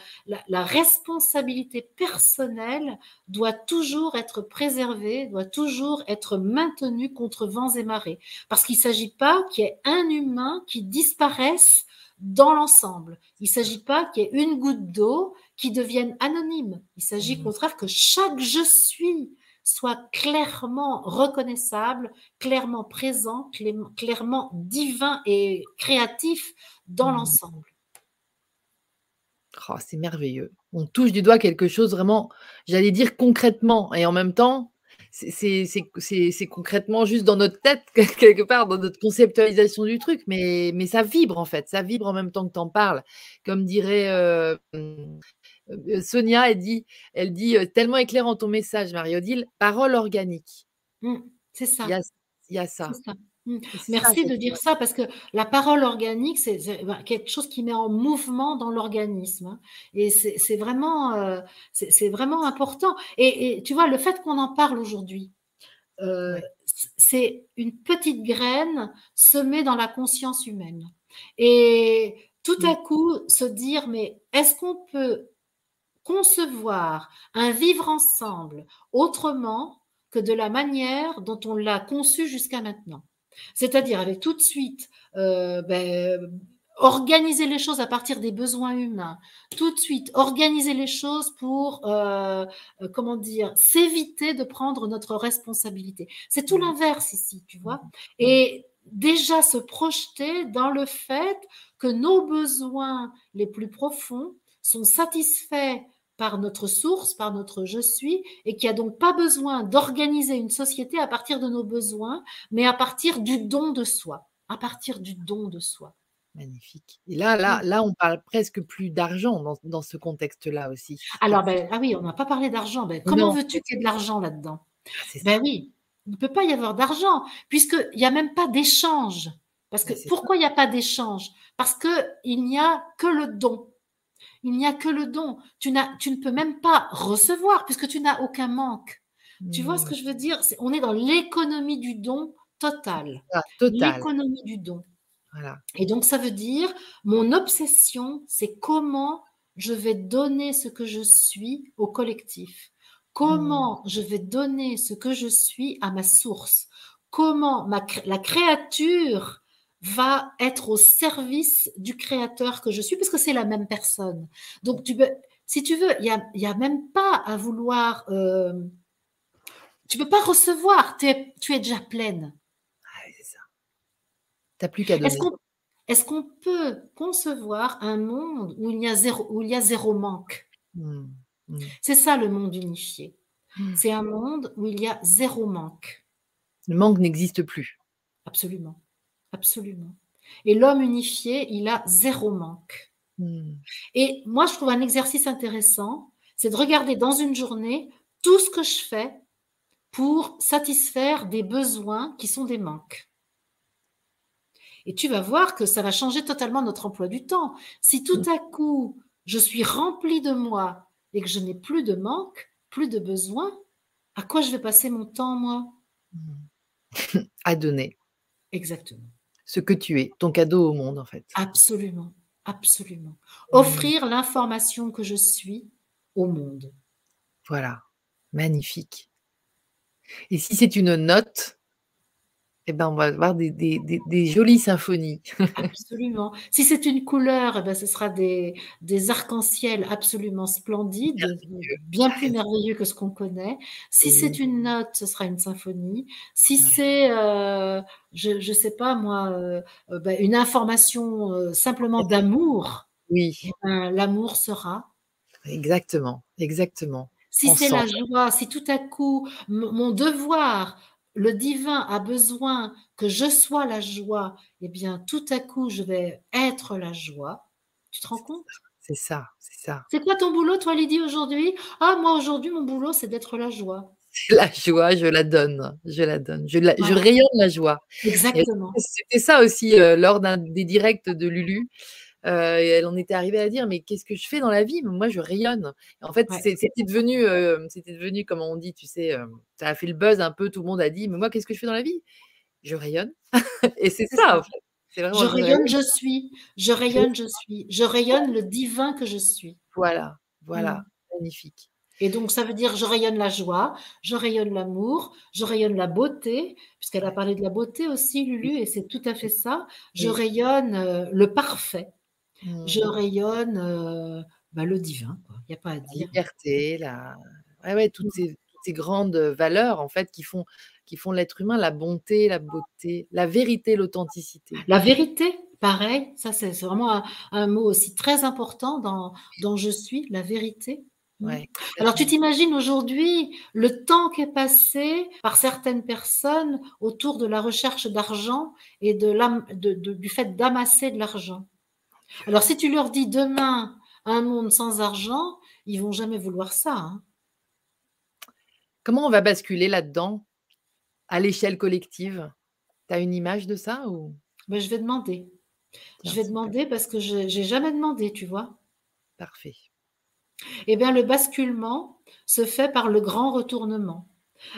la responsabilité personnelle doit toujours être préservée, doit toujours être maintenue contre vents et marées. Parce qu'il ne s'agit pas qu'il y ait un humain qui disparaisse dans l'ensemble. Il ne s'agit pas qu'il y ait une goutte d'eau qui devienne anonyme. Il s'agit au mmh. contraire que chaque je suis soit clairement reconnaissable, clairement présent, clairement divin et créatif dans mmh. l'ensemble. Oh, c'est merveilleux. On touche du doigt quelque chose vraiment, j'allais dire concrètement, et en même temps, c'est concrètement juste dans notre tête, quelque part, dans notre conceptualisation du truc, mais, mais ça vibre en fait, ça vibre en même temps que tu en parles. Comme dirait euh, euh, Sonia, elle dit, elle dit euh, tellement éclairant ton message, Marie-Odile, parole organique. Mmh, c'est ça. Il y a, ça. Mmh. Merci de dire ça parce que la parole organique, c'est bah, quelque chose qui met en mouvement dans l'organisme. Hein. Et c'est vraiment, euh, c'est vraiment important. Et, tu vois, le fait qu'on en parle aujourd'hui, euh, c'est une petite graine semée dans la conscience humaine. Et tout à coup, se dire, mais est-ce qu'on peut concevoir un vivre ensemble autrement que de la manière dont on l'a conçu jusqu'à maintenant? C'est-à-dire avec tout de suite euh, ben, organiser les choses à partir des besoins humains, tout de suite organiser les choses pour, euh, euh, comment dire, s'éviter de prendre notre responsabilité. C'est tout mmh. l'inverse ici, tu vois. Mmh. Et déjà se projeter dans le fait que nos besoins les plus profonds sont satisfaits par notre source, par notre je suis, et qui a donc pas besoin d'organiser une société à partir de nos besoins, mais à partir du don de soi, à partir du don de soi. Magnifique. Et là, là, là, on parle presque plus d'argent dans, ce contexte-là aussi. Alors, ben, ah oui, on n'a pas parlé d'argent. Ben, comment veux-tu qu'il y ait de l'argent là-dedans? Ah, Ben oui, il ne peut pas y avoir d'argent, puisqu'il n'y a même pas d'échange. Parce que pourquoi il n'y a pas d'échange? Parce qu'il n'y a que le don il n'y a que le don. Tu, tu ne peux même pas recevoir puisque tu n'as aucun manque. Tu vois ce que je veux dire? On est dans l'économie du don totale. Ah, l'économie du don. Voilà. Et donc, ça veut dire, mon obsession, c'est comment je vais donner ce que je suis au collectif. Comment je vais donner ce que je suis à ma source. Comment ma, la créature va être au service du créateur que je suis, parce que c'est la même personne. Donc, tu peux, si tu veux, il n'y a, a, même pas à vouloir... Euh, tu ne peux pas recevoir, tu es, tu es déjà pleine. Ah, c'est ça. Tu n'as plus qu'à donner. Est-ce qu'on peut concevoir un monde où il y a zéro, où il y a zéro manque? Mmh, mmh. C'est ça le monde unifié. Mmh. C'est un monde où il y a zéro manque. Le manque n'existe plus. Absolument. Absolument. Et l'homme unifié, il a zéro manque. Et moi, je trouve un exercice intéressant, c'est de regarder dans une journée tout ce que je fais pour satisfaire des besoins qui sont des manques. Et tu vas voir que ça va changer totalement notre emploi du temps. Si tout à coup, je suis rempli de moi et que je n'ai plus de manque, plus de besoin, à quoi je vais passer mon temps, moi? À donner. Exactement. Ce que tu es, ton cadeau au monde, en fait. Absolument, absolument. Offrir l'information que je suis au monde. Voilà, magnifique. Et si c'est une note, eh ben, on va avoir des, des, des, jolies symphonies. absolument. Si c'est une couleur, eh ben, ce sera des, arcs-en-ciel absolument splendides, bien plus merveilleux que ce qu'on connaît. Si c'est une note, ce sera une symphonie. Si c'est, euh, je ne sais pas moi, euh, euh, ben, une information simplement d'amour, oui. Eh ben, l'amour sera. Exactement, exactement. Si c'est la joie, si tout à coup mon devoir, le divin a besoin que je sois la joie, eh bien tout à coup je vais être la joie. Tu te rends compte? C'est ça, c'est ça. C'est quoi ton boulot, toi, Lydie, aujourd'hui? Ah, moi, aujourd'hui, mon boulot, c'est d'être la joie. La joie, je la donne, je la donne, je, je rayonne la joie. Exactement. C'était ça aussi euh, lors d'un des directs de Lulu. Euh, elle en était arrivée à dire mais qu'est-ce que je fais dans la vie? Moi, je rayonne. en fait, c'était devenu, euh, c'était devenu, comme on dit, tu sais, euh, ça a fait le buzz un peu. Tout le monde a dit mais moi, qu'est-ce que je fais dans la vie? Je rayonne. et c'est ça, en fait. je rayonne, je suis. Je rayonne, je suis. Je rayonne le divin que je suis. Voilà, voilà, mmh. magnifique. Et donc, ça veut dire je rayonne la joie, je rayonne l'amour, je rayonne la beauté, puisqu'elle a parlé de la beauté aussi, Lulu, et c'est tout à fait ça. Je rayonne le parfait. Je mmh. rayonne euh, bah, le divin, il n'y a pas à dire. La liberté, la... ouais, ouais, toutes, mmh. ces, grandes valeurs en fait qui font, qui font l'être humain, la bonté, la beauté, la vérité, l'authenticité. La vérité, pareil, ça c'est vraiment un, mot aussi très important dans, dans Je suis, la vérité. Mmh. Ouais, Alors tu t'imagines aujourd'hui le temps qui est passé par certaines personnes autour de la recherche d'argent et de, de du fait d'amasser de l'argent? Alors, si tu leur dis demain un monde sans argent, ils vont jamais vouloir ça. Hein. Comment on va basculer là-dedans à l'échelle collective? Tu as une image de ça ou? Ben, Je vais demander. je vais demander parce que je n'ai jamais demandé, tu vois. Parfait. Eh bien, le basculement se fait par le grand retournement.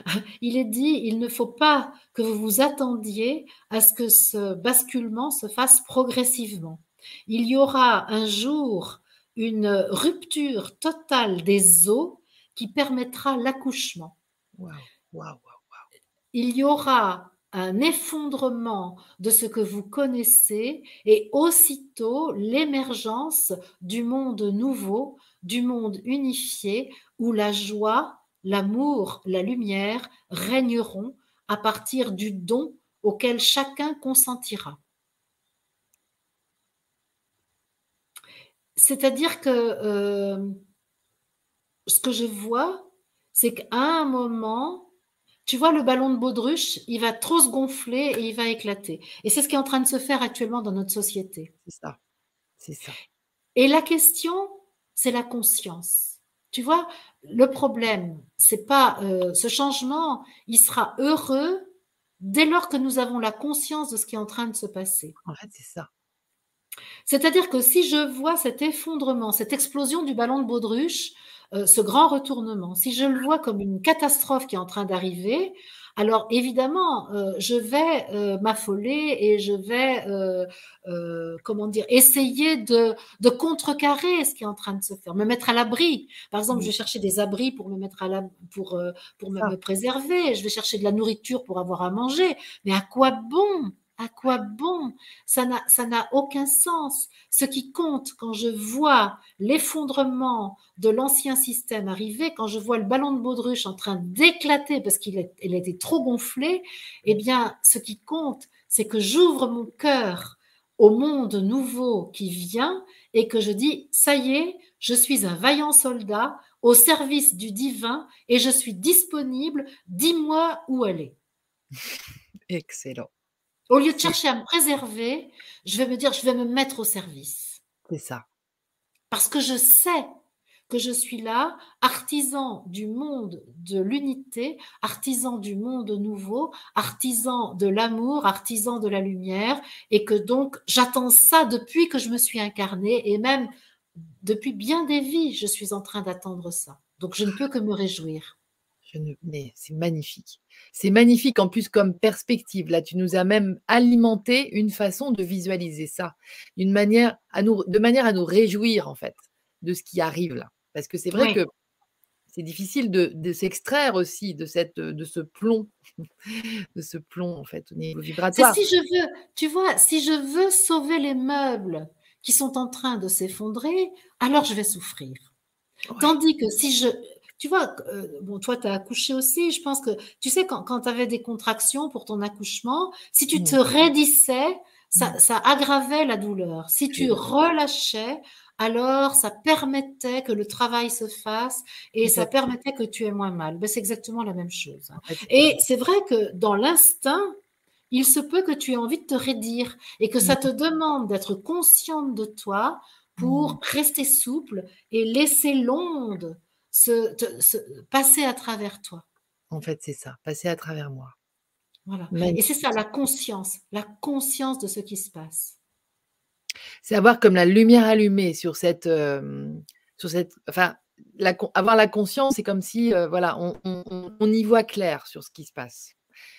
Il est dit, il ne faut pas que vous vous attendiez à ce que ce basculement se fasse progressivement il y aura un jour une rupture totale des os qui permettra l'accouchement. il y aura un effondrement de ce que vous connaissez et aussitôt l'émergence du monde nouveau, du monde unifié où la joie, l'amour, la lumière régneront à partir du don auquel chacun consentira. C'est-à-dire que euh, ce que je vois, c'est qu'à un moment, tu vois, le ballon de baudruche, il va trop se gonfler et il va éclater. Et c'est ce qui est en train de se faire actuellement dans notre société. C'est ça. C'est ça. Et la question, c'est la conscience. Tu vois, le problème, c'est pas euh, ce changement, il sera heureux dès lors que nous avons la conscience de ce qui est en train de se passer. En fait, c'est ça. C'est-à-dire que si je vois cet effondrement, cette explosion du ballon de baudruche, euh, ce grand retournement, si je le vois comme une catastrophe qui est en train d'arriver, alors évidemment, euh, je vais euh, m'affoler et je vais, euh, comment dire, essayer de, de, contrecarrer ce qui est en train de se faire, me mettre à l'abri. Par exemple, je vais chercher des abris pour me mettre à la, pour, pour me, me préserver. Je vais chercher de la nourriture pour avoir à manger. Mais à quoi bon? À quoi bon? Ça n'a aucun sens. Ce qui compte quand je vois l'effondrement de l'ancien système arriver, quand je vois le ballon de baudruche en train d'éclater parce qu'il été trop gonflé, eh bien, ce qui compte, c'est que j'ouvre mon cœur au monde nouveau qui vient et que je dis, ça y est, je suis un vaillant soldat au service du divin et je suis disponible, dis-moi où aller. Excellent. Au lieu de chercher à me préserver, je vais me dire, je vais me mettre au service. C'est ça. Parce que je sais que je suis là, artisan du monde de l'unité, artisan du monde nouveau, artisan de l'amour, artisan de la lumière, et que donc j'attends ça depuis que je me suis incarnée, et même depuis bien des vies, je suis en train d'attendre ça. Donc je ne peux que me réjouir. Je ne... Mais c'est magnifique. C'est magnifique en plus comme perspective. Là, tu nous as même alimenté une façon de visualiser ça, d'une manière à nous, de manière à nous réjouir en fait de ce qui arrive là. Parce que c'est vrai que c'est difficile de, s'extraire aussi de cette de ce plomb, de ce plomb en fait au niveau vibratoire. Si je veux, tu vois, si je veux sauver les meubles qui sont en train de s'effondrer, alors je vais souffrir. Tandis que si je, tu vois, euh, bon, toi, tu as accouché aussi. Je pense que, tu sais, quand, quand tu avais des contractions pour ton accouchement, si tu te raidissais, ça, ça aggravait la douleur. Si tu relâchais, alors ça permettait que le travail se fasse et ça permettait que tu aies moins mal. Ben, c'est exactement la même chose. Et c'est vrai que dans l'instinct, il se peut que tu aies envie de te raidir et que ça te demande d'être consciente de toi pour mmh. rester souple et laisser l'onde se, passer à travers toi. En fait, c'est ça, passer à travers moi. Voilà. Et c'est ça, la conscience, la conscience de ce qui se passe. C'est avoir comme la lumière allumée sur cette, euh, sur cette, enfin, avoir la conscience, c'est comme si, euh, voilà, on, y voit clair sur ce qui se passe.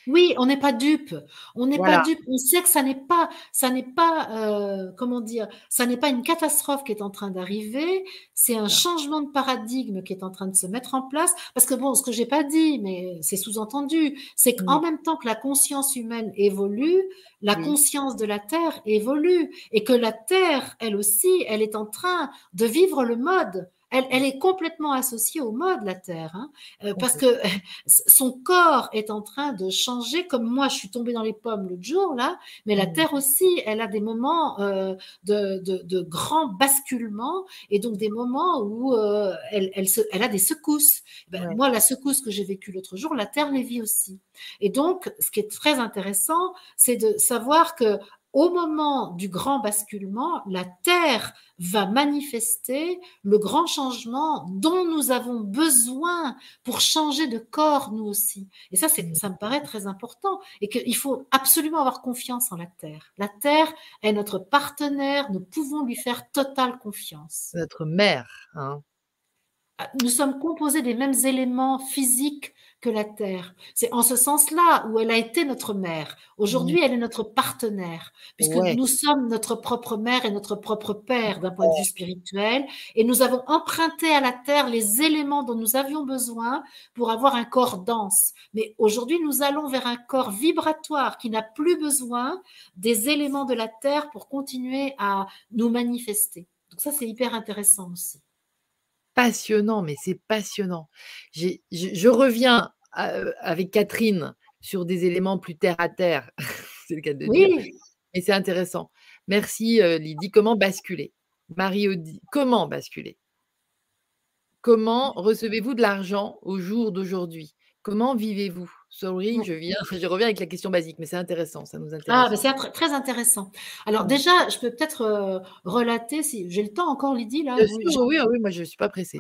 Oui, on n'est pas dupe. On n'est pas dupe. On sait que ça n'est pas, ça n'est pas, euh, comment dire, ça n'est pas une catastrophe qui est en train d'arriver. C'est un changement de paradigme qui est en train de se mettre en place. Parce que bon, ce que j'ai pas dit, mais c'est sous-entendu, c'est qu'en même temps que la conscience humaine évolue, la conscience de la Terre évolue et que la Terre, elle aussi, elle est en train de vivre le mode elle, est complètement associée au mode, la Terre, hein, euh, parce que son corps est en train de changer, comme moi, je suis tombée dans les pommes l'autre jour, là, mais la mmh. Terre aussi, elle a des moments euh, de, de, de grand basculement, et donc des moments où euh, elle, elle, se, elle, a des secousses. Ben, Moi, la secousse que j'ai vécue l'autre jour, la Terre les vit aussi. Et donc, ce qui est très intéressant, c'est de savoir que au moment du grand basculement, la Terre va manifester le grand changement dont nous avons besoin pour changer de corps, nous aussi. Et ça, ça me paraît très important et qu'il faut absolument avoir confiance en la Terre. La Terre est notre partenaire, nous pouvons lui faire totale confiance. Notre mère. Hein. Nous sommes composés des mêmes éléments physiques que la terre. C'est en ce sens-là où elle a été notre mère. Aujourd'hui, mmh. elle est notre partenaire, puisque nous sommes notre propre mère et notre propre père d'un point de vue spirituel, et nous avons emprunté à la terre les éléments dont nous avions besoin pour avoir un corps dense. Mais aujourd'hui, nous allons vers un corps vibratoire qui n'a plus besoin des éléments de la terre pour continuer à nous manifester. Donc ça, c'est hyper intéressant aussi passionnant, mais c'est passionnant. Je, reviens avec Catherine sur des éléments plus terre à terre, c'est le cas de oui. dire, mais c'est intéressant. Merci Lydie. Comment basculer? Marie-Audie, comment basculer? Comment recevez-vous de l'argent au jour d'aujourd'hui? Comment vivez-vous? Sorry, je viens, je reviens avec la question basique, mais c'est intéressant, ça nous intéresse. Ah, c'est très intéressant. Alors déjà, je peux peut-être euh, relater, si j'ai le temps encore, Lydie, là. oui, oui, moi je ne suis pas pressée.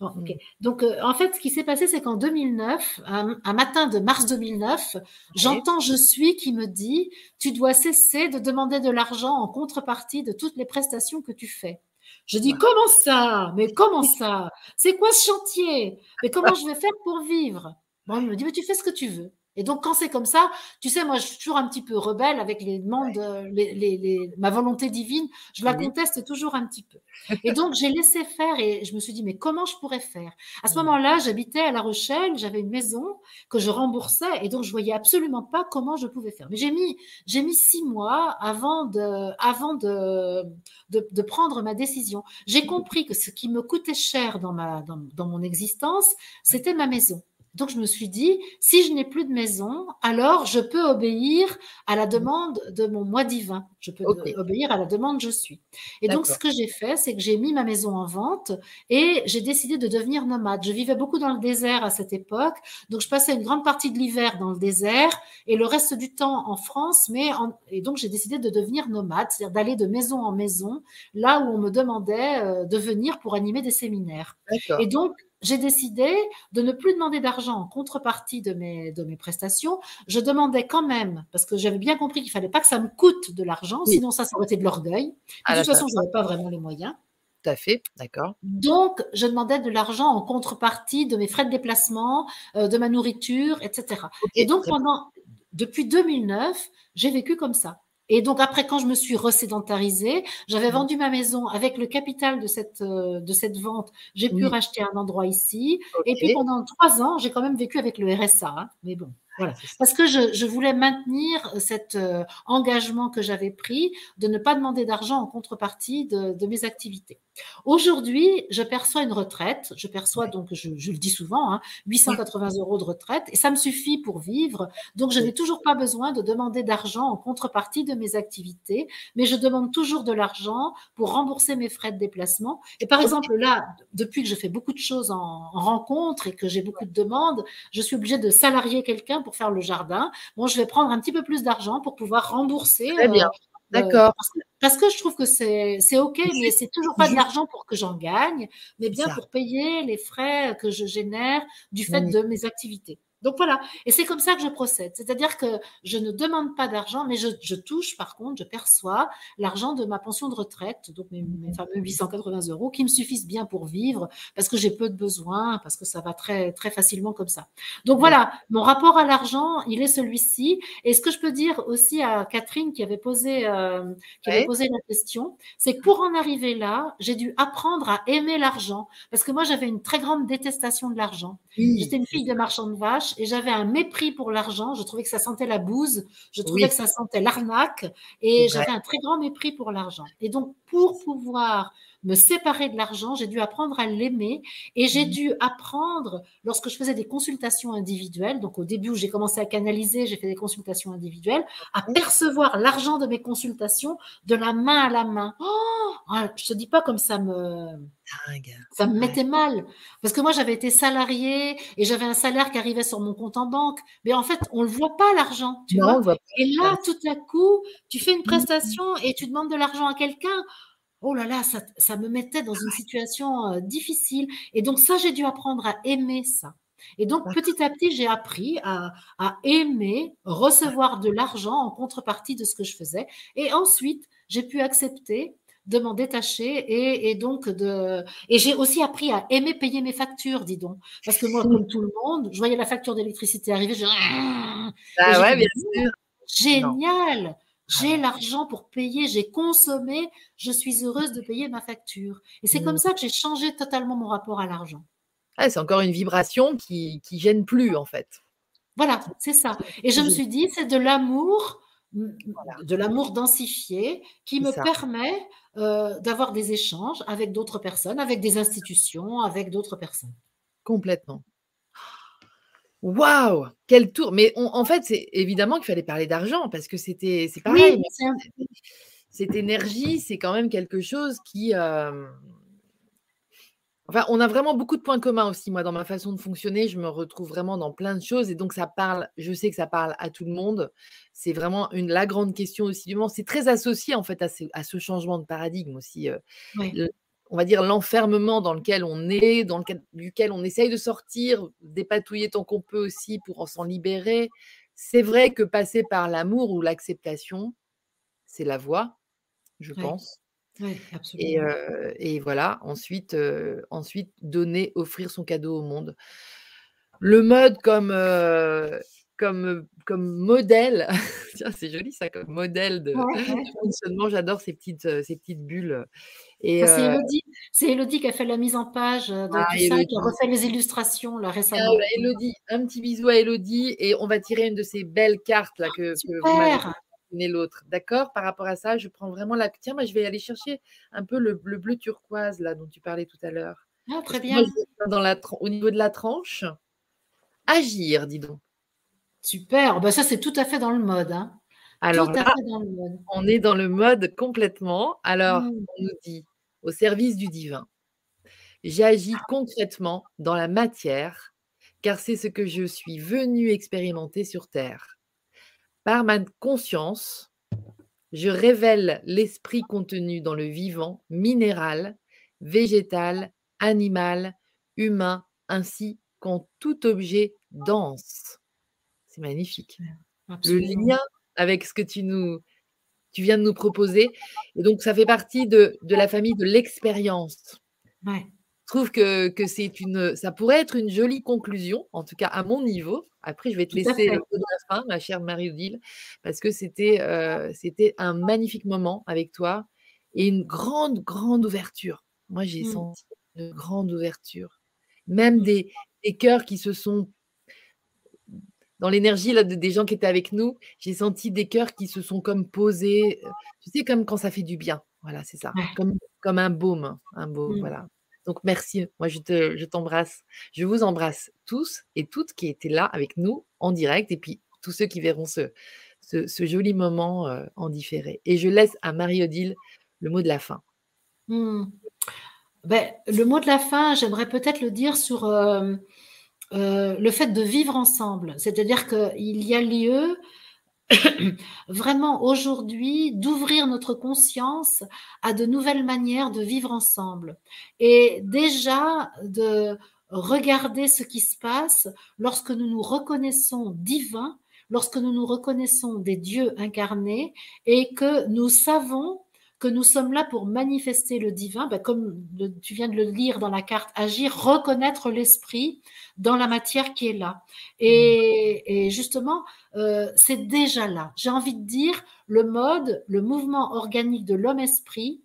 Bon, mmh. Donc, euh, en fait, ce qui s'est passé, c'est qu'en 2009, un, matin de mars 2009, j'entends Je suis qui me dit Tu dois cesser de demander de l'argent en contrepartie de toutes les prestations que tu fais. Je dis Comment ça? Mais comment ça? C'est quoi ce chantier? Mais comment je vais faire pour vivre? Bon, il me dit, mais tu fais ce que tu veux. Et donc, quand c'est comme ça, tu sais, moi, je suis toujours un petit peu rebelle avec les demandes, euh, les, ma volonté divine. Je la conteste toujours un petit peu. Et donc, j'ai laissé faire et je me suis dit, mais comment je pourrais faire? À ce mmh. moment-là, j'habitais à La Rochelle, j'avais une maison que je remboursais et donc je voyais absolument pas comment je pouvais faire. Mais j'ai mis, j'ai mis six mois avant de, avant de, de, prendre ma décision. J'ai compris que ce qui me coûtait cher dans, ma, dans mon existence, c'était ma maison. Donc je me suis dit, si je n'ai plus de maison, alors je peux obéir à la demande de mon moi divin. Je peux obéir à la demande je suis. Et donc ce que j'ai fait, c'est que j'ai mis ma maison en vente et j'ai décidé de devenir nomade. Je vivais beaucoup dans le désert à cette époque, donc je passais une grande partie de l'hiver dans le désert et le reste du temps en France. Mais et donc j'ai décidé de devenir nomade, c'est-à-dire d'aller de maison en maison, là où on me demandait euh, de venir pour animer des séminaires. Et donc j'ai décidé de ne plus demander d'argent en contrepartie de mes, de mes prestations. Je demandais quand même, parce que j'avais bien compris qu'il fallait pas que ça me coûte de l'argent, sinon ça, ça aurait été de l'orgueil. De ah, toute façon, je n'avais pas vraiment les moyens. Tout à fait, d'accord. Donc, je demandais de l'argent en contrepartie de mes frais de déplacement, euh, de ma nourriture, etc. Et donc, pendant, depuis 2009, j'ai vécu comme ça. Et donc après, quand je me suis resédentarisée, j'avais mmh. vendu ma maison avec le capital de cette, euh, de cette vente. J'ai pu racheter un endroit ici. Et puis pendant trois ans, j'ai quand même vécu avec le RSA. Hein. Mais bon, voilà. Parce que je, je voulais maintenir cet euh, engagement que j'avais pris de ne pas demander d'argent en contrepartie de, de, mes activités. Aujourd'hui, je perçois une retraite. Je perçois donc, je, je le dis souvent, hein, 880 euros de retraite et ça me suffit pour vivre. Donc, je n'ai toujours pas besoin de demander d'argent en contrepartie de mes activités, mais je demande toujours de l'argent pour rembourser mes frais de déplacement. Et par exemple, là, depuis que je fais beaucoup de choses en, en rencontre et que j'ai beaucoup de demandes, je suis obligée de salarier quelqu'un pour faire le jardin. Bon, je vais prendre un petit peu plus d'argent pour pouvoir rembourser. Très bien. Euh, euh, D'accord. parce, que je trouve que c'est OK, mais c'est toujours pas de l'argent pour que j'en gagne, mais bien pour payer les frais que je génère du fait de mes activités. Donc voilà, et c'est comme ça que je procède. C'est-à-dire que je ne demande pas d'argent, mais je, touche, par contre, je perçois l'argent de ma pension de retraite, donc mes, fameux 880 euros, qui me suffisent bien pour vivre, parce que j'ai peu de besoins, parce que ça va très, très facilement comme ça. Donc voilà, mon rapport à l'argent, il est celui-ci. Et ce que je peux dire aussi à Catherine qui avait posé, euh, qui avait posé la question, c'est que pour en arriver là, j'ai dû apprendre à aimer l'argent, parce que moi, j'avais une très grande détestation de l'argent. J'étais une fille de marchand de vaches et j'avais un mépris pour l'argent. Je trouvais que ça sentait la bouse, je trouvais que ça sentait l'arnaque et j'avais un très grand mépris pour l'argent. Et donc, pour pouvoir me séparer de l'argent, j'ai dû apprendre à l'aimer et j'ai mmh. dû apprendre, lorsque je faisais des consultations individuelles, donc au début où j'ai commencé à canaliser, j'ai fait des consultations individuelles, à percevoir l'argent de mes consultations de la main à la main. Oh, ah, je te dis pas comme ça me ça me mettait mal. Parce que moi, j'avais été salariée et j'avais un salaire qui arrivait sur mon compte en banque. Mais en fait, on ne le voit pas, l'argent. et là, tout à coup, tu fais une mmh. prestation et tu demandes de l'argent à quelqu'un. Oh là là, ça, me mettait dans une situation euh, difficile. Et donc, ça, j'ai dû apprendre à aimer ça. Et donc, petit à petit, j'ai appris à, à aimer recevoir de l'argent en contrepartie de ce que je faisais. Et ensuite, j'ai pu accepter de m'en détacher et, donc de et j'ai aussi appris à aimer payer mes factures, dis donc, parce que moi comme tout le monde, je voyais la facture d'électricité arriver, je ah ouais, bien sûr. Génial. J'ai l'argent pour payer, j'ai consommé, je suis heureuse de payer ma facture. Et c'est comme mmh. ça que j'ai changé totalement mon rapport à l'argent. Ah, c'est encore une vibration qui, qui gêne plus, en fait. Voilà, c'est ça. Et je me suis dit, c'est de l'amour, de l'amour densifié qui me permet euh, d'avoir des échanges avec d'autres personnes, avec des institutions, avec d'autres personnes. Complètement. Waouh, quel tour Mais en fait, c'est évidemment qu'il fallait parler d'argent parce que c'était, c'est pareil. cette énergie, c'est quand même quelque chose qui, euh, Enfin, on a vraiment beaucoup de points communs aussi. Moi, dans ma façon de fonctionner, je me retrouve vraiment dans plein de choses. Et donc, ça parle, je sais que ça parle à tout le monde. C'est vraiment une, la grande question aussi du moment. C'est très associé, en fait, à ce, changement de paradigme aussi. Euh, on va dire l'enfermement dans lequel on est, dans lequel, duquel on essaye de sortir, dépatouiller tant qu'on peut aussi pour s'en libérer. C'est vrai que passer par l'amour ou l'acceptation, c'est la voie, je pense. Et, et, voilà, ensuite, ensuite, donner, offrir son cadeau au monde. Le mode comme comme, comme modèle, c'est joli ça, comme modèle de, fonctionnement. J'adore ces petites, ces petites bulles. Et c'est Elodie, qui a fait la mise en page de ah, tout ça, qui a refait les illustrations là, récemment. Ah, bah, Elodie, un petit bisou à Elodie et on va tirer une de ces belles cartes là que, que vous m'avez l'autre. D'accord? Par rapport à ça, je prends vraiment la. Tiens, moi je vais aller chercher un peu le, bleu turquoise là dont tu parlais tout à l'heure. Ah, très bien. dans la, au niveau de la tranche, agir, dis donc. Super, bah, ça c'est tout à fait dans le mode. Hein. Alors on est dans le mode complètement. Alors, mmh. on nous dit au service du divin. J'agis concrètement dans la matière, car c'est ce que je suis venu expérimenter sur Terre. Par ma conscience, je révèle l'esprit contenu dans le vivant, minéral, végétal, animal, humain, ainsi qu'en tout objet dense. C'est magnifique. Le lien avec ce que tu nous tu viens de nous proposer. Et donc, ça fait partie de, la famille de l'expérience. Je trouve que, c'est une, ça pourrait être une jolie conclusion, en tout cas à mon niveau. Après, je vais te laisser le de la fin, ma chère Marie-Odile, parce que c'était, euh, c'était un magnifique moment avec toi et une grande, grande ouverture. Moi, j'ai mmh. senti une grande ouverture. Même des, des cœurs qui se sont dans l'énergie là, des gens qui étaient avec nous, j'ai senti des cœurs qui se sont comme posés, euh, tu sais, comme quand ça fait du bien. Voilà, c'est ça. Comme, comme un baume. Un baume, mmh. voilà. Donc merci, moi je, te, je t'embrasse. Je vous embrasse tous et toutes qui étaient là avec nous en direct et puis tous ceux qui verront ce, ce, joli moment euh, en différé. Et je laisse à Marie-Odile le mot de la fin. Mmh. Ben, le mot de la fin, j'aimerais peut-être le dire sur euh, euh, le fait de vivre ensemble. C'est-à-dire qu'il y a lieu vraiment aujourd'hui d'ouvrir notre conscience à de nouvelles manières de vivre ensemble. Et déjà de regarder ce qui se passe lorsque nous nous reconnaissons divins, lorsque nous nous reconnaissons des dieux incarnés et que nous savons que nous sommes là pour manifester le divin, ben, comme tu viens de le lire dans la carte Agir, reconnaître l'esprit dans la matière qui est là. Et, justement, euh, c'est déjà là. J'ai envie de dire, le mode, le mouvement organique de l'homme-esprit,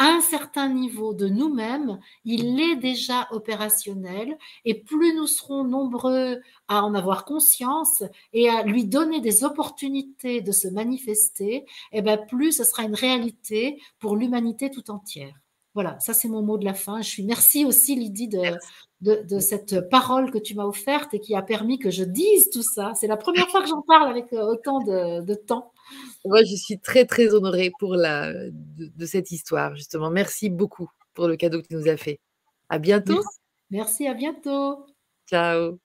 un certain niveau de nous-mêmes, il est déjà opérationnel et plus nous serons nombreux à en avoir conscience et à lui donner des opportunités de se manifester, et eh ben plus ce sera une réalité pour l'humanité tout entière. Voilà, ça c'est mon mot de la fin. Je suis merci aussi Lydie de, de, cette parole que tu m'as offerte et qui a permis que je dise tout ça. C'est la première fois que j'en parle avec euh, autant de, de temps. Moi, je suis très, très honorée pour la, de, cette histoire, justement. Merci beaucoup pour le cadeau que tu nous as fait. À bientôt. Merci, à bientôt. Ciao.